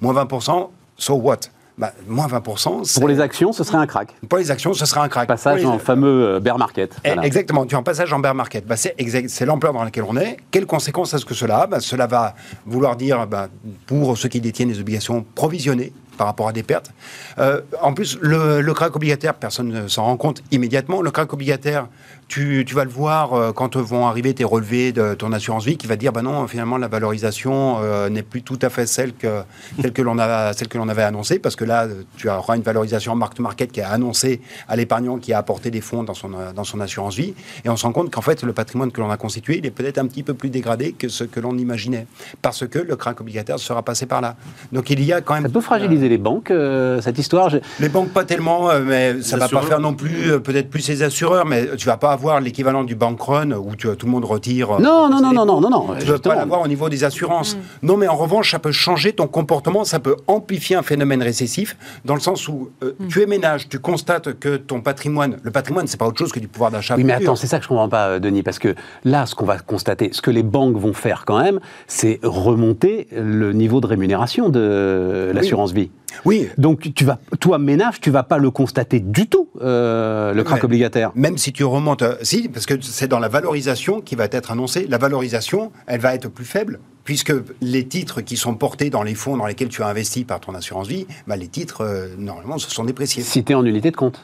Moins 20%, so what? Bah, Moins 20%, c'est- Pour les actions, ce serait un crack. pour les actions, ce sera un crack. Passage les- en fameux euh, bear market. eh, Voilà. Exactement, tu as un passage en bear market. Bah, c'est exact- l'ampleur dans laquelle on est. Quelles conséquences est-ce que cela a? Bah, Cela va vouloir dire, bah, pour ceux qui détiennent des obligations provisionnées par rapport à des pertes. Euh, en plus, le, le crack obligataire, personne ne s'en rend compte immédiatement. Le crack obligataire, tu, tu vas le voir euh, quand vont arriver tes relevés de ton assurance vie, qui va dire, bah non, finalement, la valorisation euh, n'est plus tout à fait celle que, telle que l'on a, celle que l'on avait annoncée, parce que là, tu auras une valorisation mark-to-market qui est annoncée à l'épargnant qui a apporté des fonds dans son, euh, dans son assurance vie, et on se rend compte qu'en fait, le patrimoine que l'on a constitué, il est peut-être un petit peu plus dégradé que ce que l'on imaginait, parce que le crack obligataire sera passé par là. Donc il y a quand même... Ça peut fragiliser les banques, euh, cette histoire? Les banques pas tellement, euh, mais ça Les va pas faire non plus, euh, peut-être plus les assureurs, mais tu vas pas avoir l'équivalent du bank run où tu- tout le monde retire. euh, Non, non, non, non, non, non, non. Tu ne pas l'avoir au niveau des assurances. Non, mais en revanche, ça peut changer ton comportement, ça peut amplifier un phénomène récessif, dans le sens où euh, tu es ménage, tu constates que ton patrimoine, le patrimoine, c'est pas autre chose que du pouvoir d'achat. Oui, mais attends, c'est ça que je comprends pas, euh, Denis, parce que là, ce qu'on va constater, ce que les banques vont faire quand même, c'est remonter le niveau de rémunération de l'assurance vie. Oui, Donc, tu vas, toi, ménage, tu vas pas le constater du tout, euh, le crack obligataire. Même si tu remontes, euh, si, parce que c'est dans la valorisation qui va être annoncée. La valorisation, elle va être plus faible, puisque les titres qui sont portés dans les fonds dans lesquels tu as investi par ton assurance vie, bah, les titres, euh, normalement, se sont dépréciés. Si tu es en unité de compte.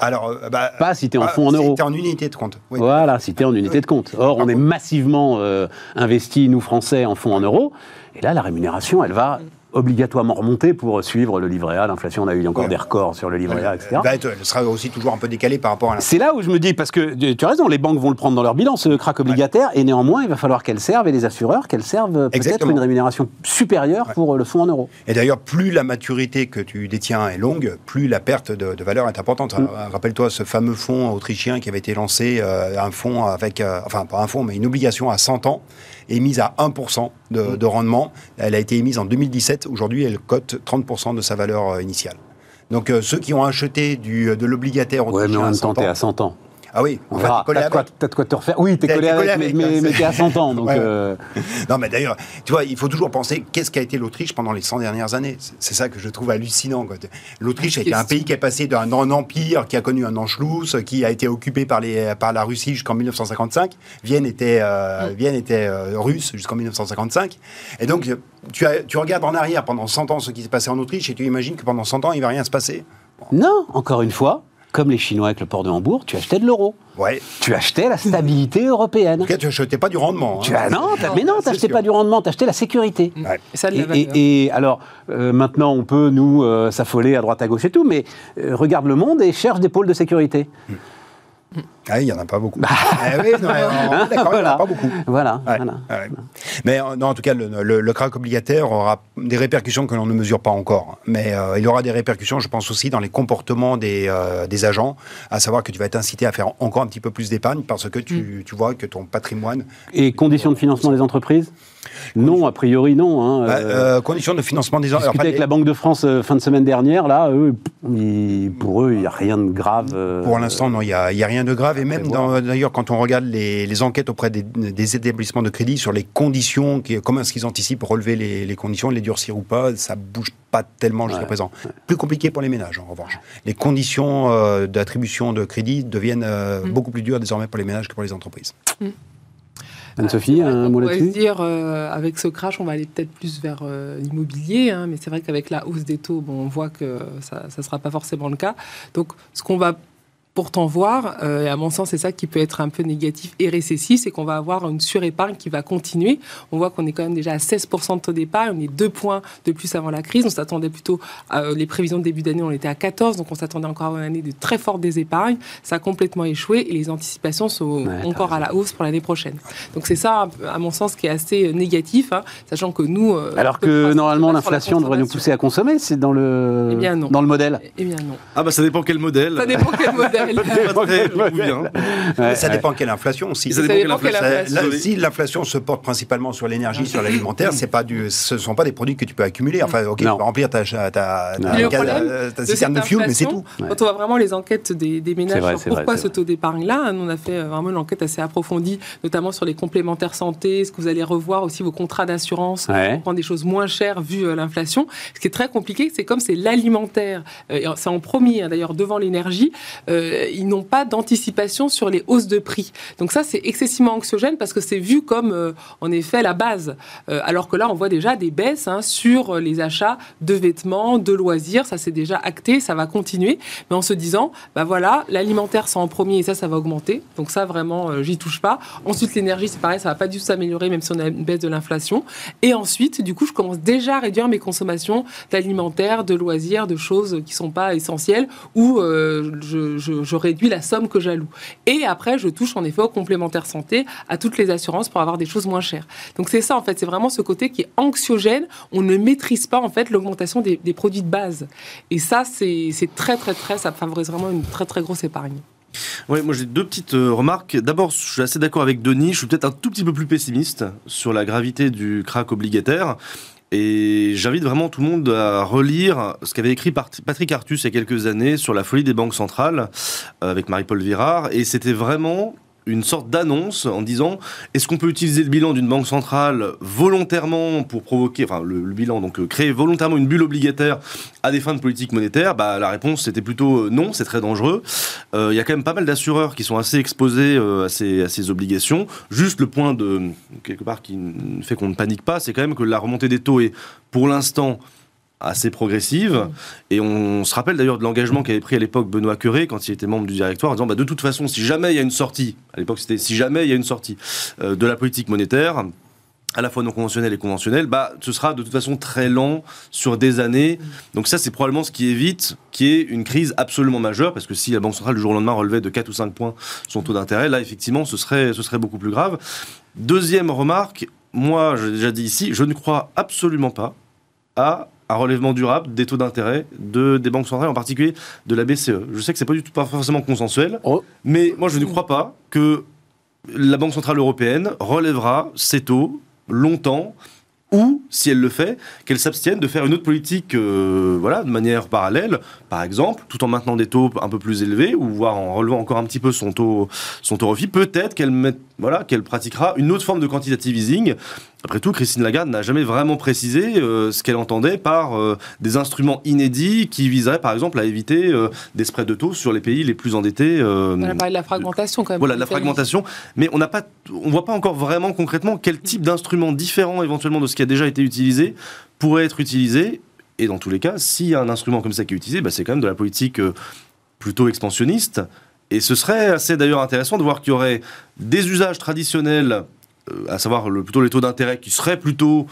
Alors, euh, bah, Pas si t'es en ah, fonds en euros. t'es en unité de compte. Oui. Voilà, si tu es en unité de compte. Or, on est massivement euh, investi, nous, Français, en fonds en euros. Et là, la rémunération, elle va obligatoirement remonter pour suivre le livret A. L'inflation, on a eu encore Ouais. des records sur le livret A, etc. Être- elle sera aussi toujours un peu décalée par rapport à. C'est là où je me dis, parce que tu as raison, les banques vont le prendre dans leur bilan, ce crack obligataire, et néanmoins, il va falloir qu'elles servent, et les assureurs, qu'elles servent euh, peut-être une rémunération supérieure pour euh, le fonds en euros. Et d'ailleurs, plus la maturité que tu détiens est longue, plus la perte de, de valeur est importante. Mm. Euh, Rappelle-toi ce fameux fonds autrichien qui avait été lancé, euh, un fonds avec, euh, enfin pas un fonds, mais une obligation à 100 ans, émise à 1% Mm. de, de rendement. Elle a été émise en 2017. Aujourd'hui, elle cote 30% de sa valeur euh, initiale. Donc euh, ceux qui ont acheté du, de l'obligataire Ouais, mais en à même 100 temps, t'es ans, à 100 ans. Ah oui, On enfin, verra. t'es collé T'as de quoi- avec. t'as de quoi te refaire. Oui, t'es collé, collé avec, avec, mais, hein, mais, t'es à 100 ans. Donc, Ouais, euh, Non, mais d'ailleurs, tu vois, il faut toujours penser qu'est-ce qu'a été l'Autriche pendant les 100 dernières années. C'est- ça que je trouve hallucinant. quoi. L'Autriche était un Question. pays qui est passé d'un un empire, qui a connu un Anschluss, qui a été occupé par, les, par la Russie jusqu'en 1955. Vienne était, euh, Vienne était euh, russe jusqu'en 1955. Et donc, tu, as- tu regardes en arrière pendant 100 ans ce qui s'est passé en Autriche et tu imagines que pendant 100 ans, il ne va rien se passer. Non, encore une fois, comme les Chinois avec le port de Hambourg, tu achetais de l'euro. Ouais. Tu achetais la stabilité européenne. En tout cas, tu n'achetais pas du rendement. hein. Tu as, non, mais non, c'est t'achetais sûr. pas du rendement, t'achetais la sécurité. Ouais. Et ça et alors, euh, maintenant, on peut nous euh, s'affoler à droite à gauche et tout, mais euh, regarde le monde et cherche des pôles de sécurité. Ah, il n'y en a pas beaucoup. Eh oui, non, mais on est d'accord, il n'y en a pas beaucoup. Voilà. Ouais, voilà. ouais. Mais euh, non, en tout cas, le, le- le crack obligataire aura des répercussions que l'on ne mesure pas encore. Mais euh, il aura des répercussions, je pense aussi, dans les comportements des, euh, des agents, à savoir que tu vas être incité à faire encore un petit peu plus d'épargne parce que tu, tu vois que ton patrimoine. Et conditions de financement des entreprises? Non, a priori non. Hein. Bah, Euh, conditions de financement des enfin, avec la Banque de France euh, fin de semaine dernière, là, eux, pour eux, il n'y a rien de grave. euh, Pour l'instant, non, il n'y a, a rien de grave. Et même, d'ailleurs, quand on regarde les, les enquêtes auprès des, des établissements de crédit sur les conditions, qui, comment est-ce qu'ils anticipent pour relever les, les conditions, les durcir ou pas, ça bouge pas tellement jusqu'à Ouais, présent. Plus compliqué pour les ménages, en revanche. Les conditions euh, d'attribution de crédit deviennent euh, beaucoup plus dures désormais pour les ménages que pour les entreprises. Anne-Sophie, C'est vrai un mot là-dessus? se dire, euh, avec ce crash, on va aller peut-être plus vers euh, l'immobilier, hein, mais c'est vrai qu'avec la hausse des taux, bon, on voit que ça ne sera pas forcément le cas. Donc, ce qu'on va pourtant voir, euh, et à mon sens, c'est ça qui peut être un peu négatif et récessif, c'est qu'on va avoir une surépargne qui va continuer. On voit qu'on est quand même déjà à 16% de taux d'épargne, on est deux points de plus avant la crise. On s'attendait plutôt, à, les prévisions de début d'année, on était à 14, donc on s'attendait encore à une année de très forte désépargne. Ça a complètement échoué et les anticipations sont encore à la hausse pour l'année prochaine. Donc c'est ça, à mon sens, qui est assez négatif, hein, sachant que nous... Euh, Alors que normalement, l'inflation devrait nous pousser à consommer, c'est dans le, eh bien, non. dans le modèle Eh bien non. Ah bah ça dépend quel modèle. Ça dépend quel modèle. ça dépend quelle inflation aussi. Ça dépend quelle inflation. si l'inflation se porte principalement sur l'énergie, sur l'alimentaire, c'est pas du, ce sont pas des produits que tu peux accumuler. Enfin, ok, tu peux remplir ta, ta, ta, ta citerne de, fuel, mais c'est tout. Quand on voit vraiment les enquêtes des, des ménages sur pourquoi ce taux d'épargne-là, on a fait vraiment une enquête assez approfondie, notamment sur les complémentaires santé, est-ce que vous allez revoir aussi vos contrats d'assurance, prendre des choses moins chères vu euh, l'inflation. Ce qui est très compliqué, c'est comme c'est l'alimentaire, euh, c'est en premier hein, d'ailleurs devant l'énergie, euh, ils n'ont pas d'anticipation sur les hausses de prix. Donc ça, c'est excessivement anxiogène parce que c'est vu comme, euh, en effet, la base. Euh, alors que là, on voit déjà des baisses hein, sur les achats de vêtements, de loisirs. Ça, c'est déjà acté, ça va continuer. Mais en se disant, bah voilà, l'alimentaire, c'est en premier et ça, ça va augmenter. Donc ça, vraiment, j'y touche pas. Ensuite, l'énergie, c'est pareil, ça va pas du tout s'améliorer, même si on a une baisse de l'inflation. Et ensuite, du coup, je commence déjà à réduire mes consommations d'alimentaire, de loisirs, de choses qui sont pas essentielles ou je je réduis la somme que j'alloue. Et après, je touche en effet aux complémentaires santé, à toutes les assurances pour avoir des choses moins chères. Donc c'est ça en fait, c'est vraiment ce côté qui est anxiogène. On ne maîtrise pas en fait l'augmentation des, produits de base. Et ça, c'est très très très, ça favorise vraiment une très très grosse épargne. Oui, moi j'ai deux petites euh, remarques. D'abord, je suis assez d'accord avec Denis, je suis peut-être un tout petit peu plus pessimiste sur la gravité du crack obligataire. Et j'invite vraiment tout le monde à relire ce qu'avait écrit Patrick Artus il y a quelques années sur la folie des banques centrales euh, avec Marie-Paul Virard. Et c'était vraiment une sorte d'annonce en disant est-ce qu'on peut utiliser le bilan d'une banque centrale volontairement pour provoquer, enfin le, bilan, donc euh, créer volontairement une bulle obligataire à des fins de politique monétaire? Bah, La réponse c'était plutôt euh, non, c'est très dangereux. Euh, il y a quand même pas mal d'assureurs qui sont assez exposés à, ces, à ces obligations. Juste le point de, quelque part, qui fait qu'on ne panique pas, c'est quand même que la remontée des taux est pour l'instant assez progressive. Et on se rappelle d'ailleurs de l'engagement qu'avait pris à l'époque Benoît Curé quand il était membre du directoire en disant bah, de toute façon, si jamais il y a une sortie, à l'époque c'était si jamais il y a une sortie euh, de la politique monétaire, à la fois non conventionnelle et conventionnelle, bah, ce sera de toute façon très lent sur des années. Donc ça, c'est probablement ce qui évite qu'il y ait une crise absolument majeure, parce que si la Banque centrale, du jour au lendemain, relevait de 4 ou 5 points son taux d'intérêt, là, effectivement, ce serait, ce serait beaucoup plus grave. Deuxième remarque, moi, j'ai déjà dit ici, je ne crois absolument pas à un relèvement durable des taux d'intérêt de, des banques centrales, en particulier de la BCE. Je sais que c'est pas du tout pas forcément consensuel, oh. mais moi je ne crois pas que la Banque centrale européenne relèvera ses taux longtemps ou, si elle le fait, qu'elle s'abstienne de faire une autre politique euh, voilà, de manière parallèle, par exemple, tout en maintenant des taux un peu plus élevés, ou voire en relevant encore un petit peu son taux, son taux refit, peut-être qu'elle voilà, qu'elle pratiquera une autre forme de quantitative easing après tout, Christine Lagarde n'a jamais vraiment précisé euh, ce qu'elle entendait par euh, des instruments inédits qui viseraient, par exemple, à éviter euh, des spreads de taux sur les pays les plus endettés. on a parlé de la fragmentation quand même. Voilà, la fragmentation. Mais on n'a pas, on voit pas encore vraiment concrètement quel type d'instrument différent éventuellement de ce qui a déjà été utilisé pourrait être utilisé. Et dans tous les cas, s'il y a un instrument comme ça qui est utilisé, bah, c'est quand même de la politique plutôt expansionniste. Et ce serait assez d'ailleurs intéressant de voir qu'il y aurait des usages traditionnels à savoir le, plutôt les taux d'intérêt qui seraient plutôt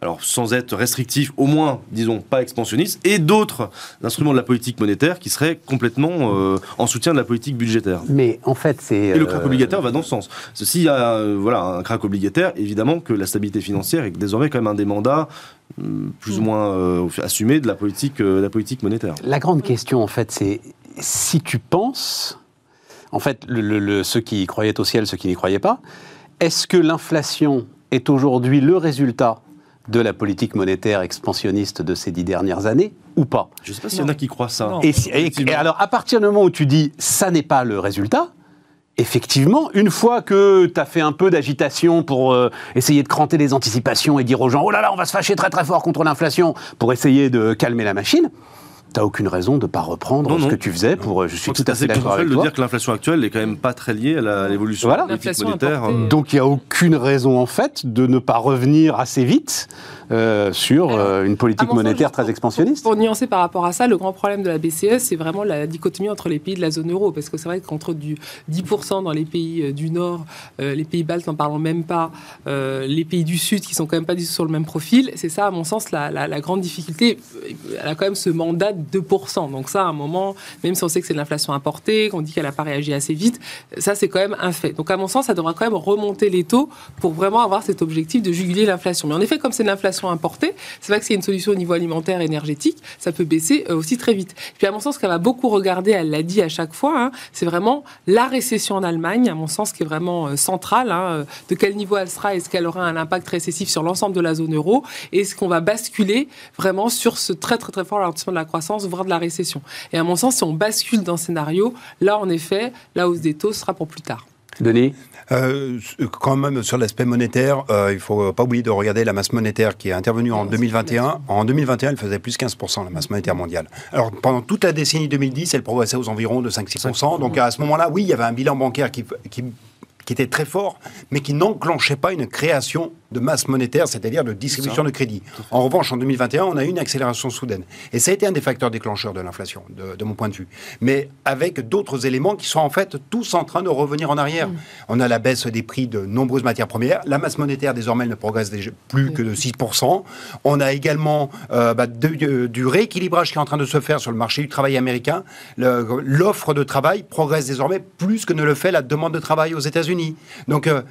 alors sans être restrictifs, au moins, disons, pas expansionnistes, et d'autres instruments de la politique monétaire qui seraient complètement euh, en soutien de la politique budgétaire. Mais en fait, c'est... Et le crack euh, obligataire va dans ce sens. S'il y a voilà, un crack obligataire, évidemment que la stabilité financière est désormais quand même un des mandats hum, plus ou moins assumés de la politique, la politique monétaire. La grande question, en fait, c'est si tu penses... En fait, le, ceux qui croyaient au ciel, ceux qui n'y croyaient pas, est-ce que l'inflation est aujourd'hui le résultat de la politique monétaire expansionniste de ces dix dernières années ou pas? Je ne sais pas s'il y en a qui croient ça. Et, alors, à partir du moment où tu dis ça n'est pas le résultat, effectivement, une fois que tu as fait un peu d'agitation pour euh, essayer de cranter les anticipations et dire aux gens oh là là, on va se fâcher très très fort contre l'inflation pour essayer de calmer la machine, t'as aucune raison de pas reprendre Non, ce non. que tu faisais pour. Je suis tout à fait d'accord avec de toi. dire que l'inflation actuelle n'est quand même pas très liée à l'évolution Voilà. de la politique monétaire. importée. Donc il n'y a aucune raison en fait de ne pas revenir assez vite euh, sur Alors, euh, une politique sens, monétaire très expansionniste. Pour, pour nuancer par rapport à ça, le grand problème de la BCE, c'est vraiment la dichotomie entre les pays de la zone euro. Parce que c'est vrai qu'entre du 10% dans les pays euh, du Nord, euh, les pays baltes n'en parlons même pas, euh, les pays du Sud qui sont quand même pas du tout sur le même profil, c'est ça, à mon sens, la, la- la grande difficulté. Elle a quand même ce mandat de 2%. Donc ça, à un moment, même si on sait que c'est de l'inflation importée, qu'on dit qu'elle n'a pas réagi assez vite, ça, c'est quand même un fait. Donc à mon sens, ça devra quand même remonter les taux pour vraiment avoir cet objectif de juguler l'inflation. Mais en effet, comme c'est de l'inflation c'est vrai que c'est une solution au niveau alimentaire, énergétique, ça peut baisser euh, aussi très vite. Puis à mon sens, ce qu'elle va beaucoup regarder, elle l'a dit à chaque fois, hein, c'est vraiment la récession en Allemagne, à mon sens, qui est vraiment euh, centrale. hein, euh, de quel niveau elle sera Est-ce qu'elle aura un impact récessif sur l'ensemble de la zone euro Est-ce qu'on va basculer vraiment sur ce très très très fort ralentissement de la croissance, voire de la récession Et à mon sens, si on bascule dans ce scénario, là en effet, la hausse des taux sera pour plus tard. Denis Euh, quand même, sur l'aspect monétaire, euh, il faut pas oublier de regarder la masse monétaire qui est intervenue en 2021. En 2021, elle faisait plus 15%, la masse monétaire mondiale. Alors, pendant toute la décennie 2010, elle progressait aux environs de 5-6%. Donc, à ce moment-là, oui, il y avait un bilan bancaire qui, qui, qui était très fort, mais qui n'enclenchait pas une création de masse monétaire, c'est-à-dire de distribution de crédit. En revanche, en 2021, on a eu une accélération soudaine. Et ça a été un des facteurs déclencheurs de l'inflation, de, de mon point de vue. Mais avec d'autres éléments qui sont en fait tous en train de revenir en arrière. On a la baisse des prix de nombreuses matières premières. La masse monétaire, désormais, elle ne progresse déjà plus que de 6%. On a également euh, bah, de- de- du rééquilibrage qui est en train de se faire sur le marché du travail américain. L'offre de travail progresse désormais plus que ne le fait la demande de travail aux États-Unis. Donc, euh,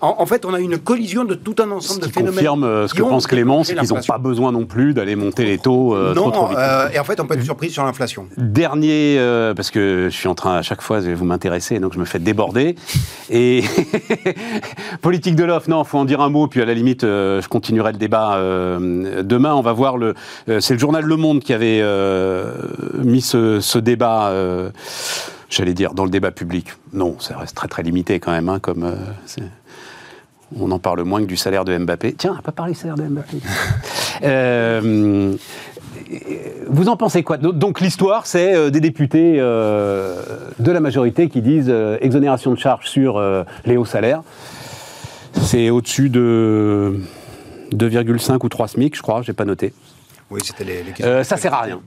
en fait, on a une collision de tout un ensemble qui de phénomènes. confirme euh, ce que pense Clément, c'est qu'ils n'ont pas besoin non plus d'aller monter les taux euh, trop, Non, trop vite. euh, et en fait, on peut être surpris sur l'inflation. Dernier, euh, parce que je suis en train, à chaque fois, vous m'intéresser, donc je me fais déborder. Et politique de l'offre, non, faut en dire un mot, puis à la limite, je continuerai le débat demain. On va voir le. c'est le journal Le Monde qui avait mis ce, ce débat. J'allais dire dans le débat public. Non, ça reste très très limité quand même, hein, comme. euh, on en parle moins que du salaire de Mbappé. Tiens, on n'a pas parlé du salaire de Mbappé. Euh, vous en pensez quoi? Donc l'histoire, c'est euh, des députés euh, de la majorité qui disent euh, exonération de charges sur les hauts salaires. C'est au-dessus de 2,5 ou 3 SMIC, je crois, j'ai pas noté. Oui, c'était les, les questions. Ça sert à rien.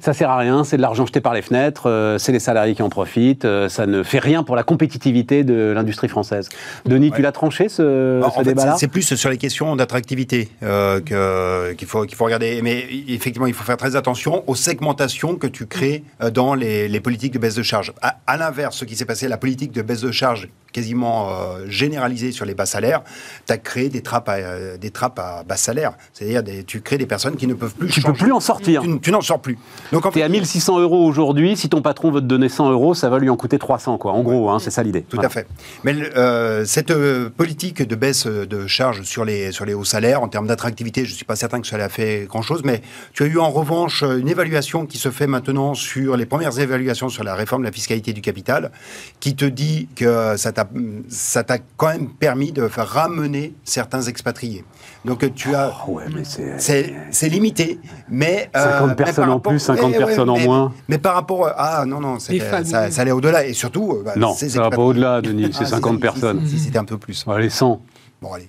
Ça sert à rien, c'est de l'argent jeté par les fenêtres, euh, c'est les salariés qui en profitent, euh, ça ne fait rien pour la compétitivité de l'industrie française. Denis, tu l'as tranché ce, fait, débat-là c'est- plus sur les questions d'attractivité euh, que- qu'il faut, qu'il faut regarder. Mais effectivement, il faut faire très attention aux segmentations que tu crées dans les, les politiques de baisse de charge. À, à l'inverse, ce qui s'est passé, la politique de baisse de charge quasiment généralisée sur les bas salaires, tu as créé des trappes à, des trappes à bas salaire. C'est-à-dire, des- tu crées des personnes qui ne peuvent plus Tu peux changer. plus en sortir. Tu, tu n'en sors plus. Donc, en fait, à 1600 euros aujourd'hui, si ton patron veut te donner 100 euros, ça va lui en coûter 300, quoi. En gros, hein, c'est ça l'idée. Tout Voilà. à fait. Mais euh, cette euh, politique de baisse de charges sur les, sur les hauts salaires, en termes d'attractivité, je ne suis pas certain que cela a fait grand-chose, mais tu as eu en revanche une évaluation qui se fait maintenant sur les premières évaluations sur la réforme de la fiscalité du capital, qui te dit que ça t'a ça t'a quand même permis de faire ramener certains expatriés. Donc tu as... Oh ouais, mais c'est... Limité, mais... 50 mais personnes par en plus, 50 Eh ouais, personnes en mais- moins. Mais par rapport... à- Ah non, non, ça, ça allait au-delà. Et surtout... euh, bah, Non, ça va pas au-delà, Denis, c'est Ah, 50 si, si, personnes. Si, si, c'était un peu plus. Allez, 100. Bon, allez.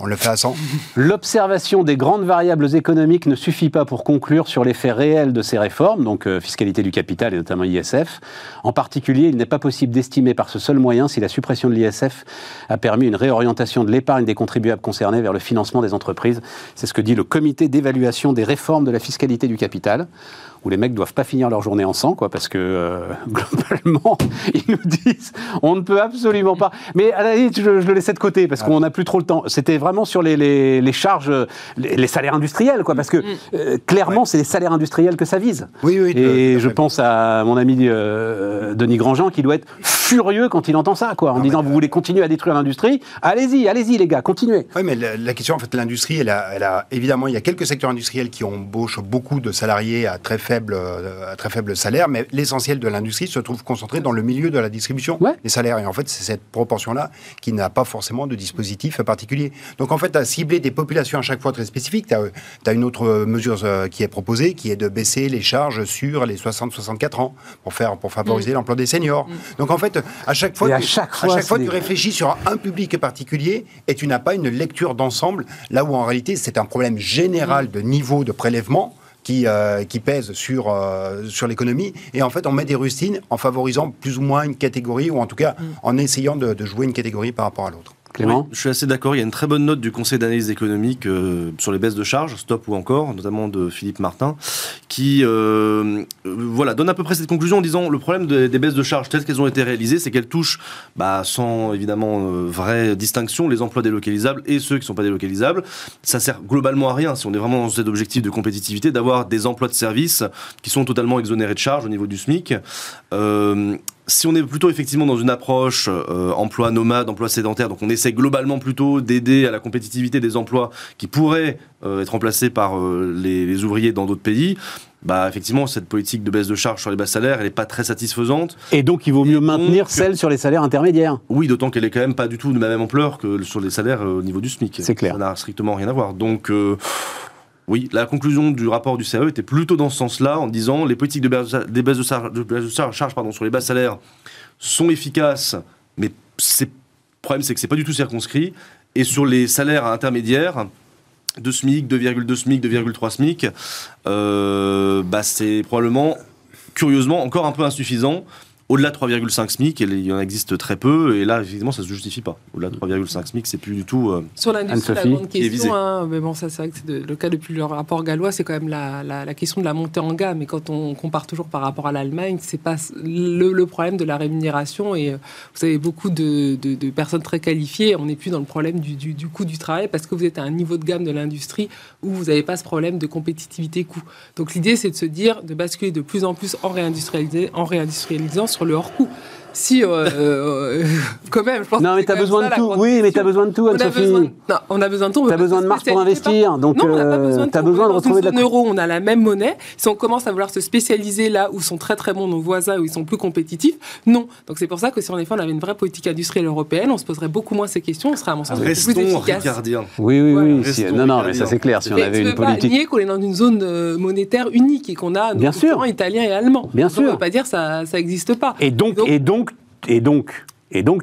On le fait à 100 L'observation des grandes variables économiques ne suffit pas pour conclure sur l'effet réel de ces réformes, donc euh, fiscalité du capital et notamment ISF. En particulier, il n'est pas possible d'estimer par ce seul moyen si la suppression de l'ISF a permis une réorientation de l'épargne des contribuables concernés vers le financement des entreprises. C'est ce que dit le comité d'évaluation des réformes de la fiscalité du capital où les mecs doivent pas finir leur journée en sang, quoi, parce que euh, globalement, ils nous disent on ne peut absolument pas. Mais à la limite, je, je le laissais de côté parce qu'on n'a plus trop le temps. C'était vraiment sur les, les- les charges, les, les salaires industriels, quoi, parce que euh, clairement, c'est les salaires industriels que ça vise. Oui, oui. Et je pense à mon ami euh, Denis Grandjean qui doit être furieux quand il entend ça, quoi, en Non, disant mais, vous voulez continuer à détruire l'industrie? Allez-y, allez-y, les gars, continuez. Oui, mais la, la question, en fait, l'industrie, elle a, elle a- évidemment, il y a quelques secteurs industriels qui embauchent beaucoup de salariés à très faible faible, euh, très faible salaire, mais l'essentiel de l'industrie se trouve concentré dans le milieu de la distribution Ouais. des salaires. Et en fait, c'est cette proportion-là qui n'a pas forcément de dispositif particulier. Donc en fait, tu as ciblé des populations à chaque fois très spécifiques. Tu as, une autre mesure euh, qui est proposée, qui est de baisser les charges sur les 60-64 ans pour, faire, pour favoriser l'emploi des seniors. Donc en fait, à chaque fois, à tu- chaque fois, tu réfléchis sur un public particulier et tu n'as pas une lecture d'ensemble, là où en réalité c'est un problème général de niveau de prélèvement qui, euh, qui pèse sur, euh, sur l'économie. Et en fait, on met des rustines en favorisant plus ou moins une catégorie, ou en tout cas en essayant de, de jouer une catégorie par rapport à l'autre. Je suis assez d'accord. Il y a une très bonne note du Conseil d'analyse économique euh, sur les baisses de charges, stop ou encore, notamment de Philippe Martin, qui euh, voilà, donne à peu près cette conclusion en disant le problème de- des baisses de charges telles qu'elles ont été réalisées, c'est qu'elles touchent, bah, sans évidemment euh, vraie distinction, les emplois délocalisables et ceux qui ne sont pas délocalisables. Ça sert globalement à rien, si on est vraiment dans cet objectif de compétitivité, d'avoir des emplois de service qui sont totalement exonérés de charges au niveau du SMIC. Si on est plutôt effectivement dans une approche euh, emploi nomade, emploi sédentaire, donc on essaie globalement plutôt d'aider à la compétitivité des emplois qui pourraient euh, être remplacés par euh, les, les ouvriers dans d'autres pays, bah effectivement cette politique de baisse de charges sur les bas salaires, elle n'est pas très satisfaisante. Et donc, il vaut mieux Et maintenir donc- celle sur les salaires intermédiaires. Oui, d'autant qu'elle est quand même pas du tout de la même ampleur que sur les salaires euh, au niveau du SMIC. C'est clair. Ça n'a strictement rien à voir. Donc euh, oui, la conclusion du rapport du CAE était plutôt dans ce sens-là, en disant les politiques de baisse, des baisses de, charges, pardon, sur les bas salaires sont efficaces, mais le problème c'est que c'est pas du tout circonscrit. Et sur les salaires intermédiaires, 2 SMIC, 2,2 SMIC, 2,3 SMIC, euh, bah c'est probablement, curieusement, encore un peu insuffisant. Au-delà de 3,5 SMIC, il y en existe très peu, et là, évidemment, ça ne se justifie pas. Au-delà de 3,5 SMIC, c'est plus du tout. euh, Sur l'industrie, la grande question, hein, mais bon, ça c'est vrai que c'est de- le cas depuis le rapport gallois, c'est quand même la, la- la question de la montée en gamme. Et quand on compare toujours par rapport à l'Allemagne, c'est pas le, le problème de la rémunération. Et euh, vous avez beaucoup de, de- de personnes très qualifiées. On n'est plus dans le problème du, du- du coût du travail parce que vous êtes à un niveau de gamme de l'industrie où vous n'avez pas ce problème de compétitivité coût. Donc l'idée, c'est de se dire de basculer de plus en plus en, réindustrialisé- en réindustrialisant le hors coût. Si, euh, euh, quand même, je pense Non, mais as même besoin ça, de tout. Oui, mais tu as question. besoin de tout, On a Anne-Sophie. besoin, non, on a besoin de tout. on as pas besoin de marge pour investir. Donc, non, on n'a pas euh, besoin de t'as tout. besoin On de retrouver de la euro, on a la même monnaie. Si on commence à vouloir se spécialiser là où sont très très bons nos voisins, où ils sont plus compétitifs, non. Donc c'est pour ça que si en effet on avait une vraie politique industrielle européenne, on se poserait beaucoup moins ces questions, on serait à mon sens beaucoup plus Restons efficace. ricardiens. Oui, oui, Voilà. oui. si- Restons non, non, mais ça c'est clair. Si on avait une peux pas politique. nier qu'on est dans une zone euh, monétaire unique et qu'on a nos sûr. italiens et allemands. Bien Donc, On ne sûr. peut pas dire que ça ça n'existe pas. Et donc, Donc- et donc, et donc,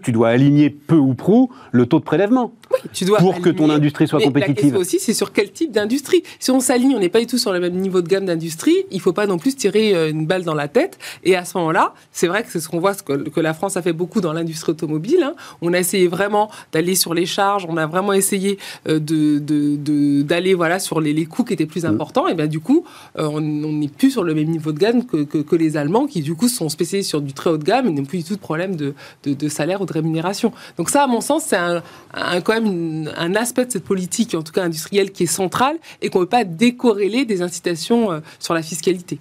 tu dois aligner peu ou prou le taux de prélèvement. Tu dois Pour que ton industrie soit Mais La compétitive. question aussi, c'est sur quel type d'industrie. Si on s'aligne, on n'est pas du tout sur le même niveau de gamme d'industrie, il ne faut pas non plus tirer euh, une balle dans la tête. Et à ce moment-là, c'est vrai que c'est ce qu'on voit, ce que, que la France a fait beaucoup dans l'industrie automobile. hein. On a essayé vraiment d'aller sur les charges, on a vraiment essayé euh, de, de- de- d'aller voilà, sur les, les coûts qui étaient Mm. plus importants. Et bien du coup, euh, on n'est plus sur le même niveau de gamme que, que- que les Allemands, qui du coup sont spécialisés sur du très haut de gamme et n'ont plus du tout de problème de, salaire ou de rémunération. Donc ça, à mon sens, c'est un, un- quand même une- un aspect de cette politique, en tout cas industrielle, qui est central et qu'on ne peut pas décorréler des incitations euh, sur la fiscalité.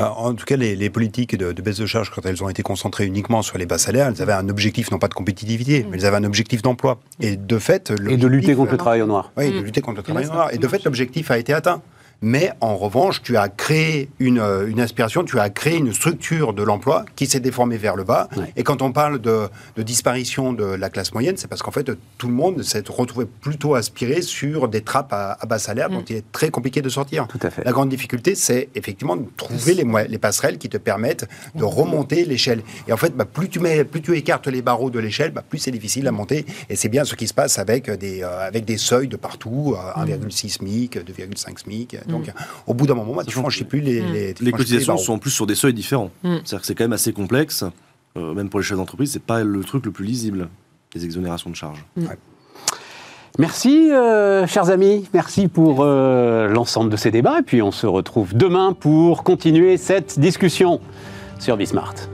Euh, En tout cas, les, les politiques de, de baisse de charges, quand elles ont été concentrées uniquement sur les bas salaires, elles avaient un objectif, non pas de compétitivité, mais elles avaient un objectif d'emploi. Et de fait... Et de lutter contre le travail au noir. Oui, de Mm. lutter contre le travail ça noir. Et de fait, l'objectif a été atteint. Mais en revanche, tu as créé une, euh, une aspiration, tu as créé une structure de l'emploi qui s'est déformée vers le bas. Ouais. Et quand on parle de, de disparition de la classe moyenne, c'est parce qu'en fait, tout le monde s'est retrouvé plutôt aspiré sur des trappes à, à bas salaire dont il est très compliqué de sortir. Tout à fait. La grande difficulté, c'est effectivement de trouver les, passerelles qui te permettent de remonter l'échelle. Et en fait, bah, plus, tu mets, plus tu écartes les barreaux de l'échelle, bah, plus c'est difficile à monter. Et c'est bien ce qui se passe avec des, euh, avec des seuils de partout, euh, 1,6 SMIC, 2,5 SMIC. Donc, au bout d'un moment, bah, tu franchis plus les, les, tu Les plus cotisations sont en plus sur des seuils différents. Mm. C'est-à-dire que c'est quand même assez complexe. Euh, même pour les chefs d'entreprise, c'est pas le truc le plus lisible, les exonérations de charges. Merci, euh, chers amis. Merci pour euh, l'ensemble de ces débats. Et puis, on se retrouve demain pour continuer cette discussion sur Bismart.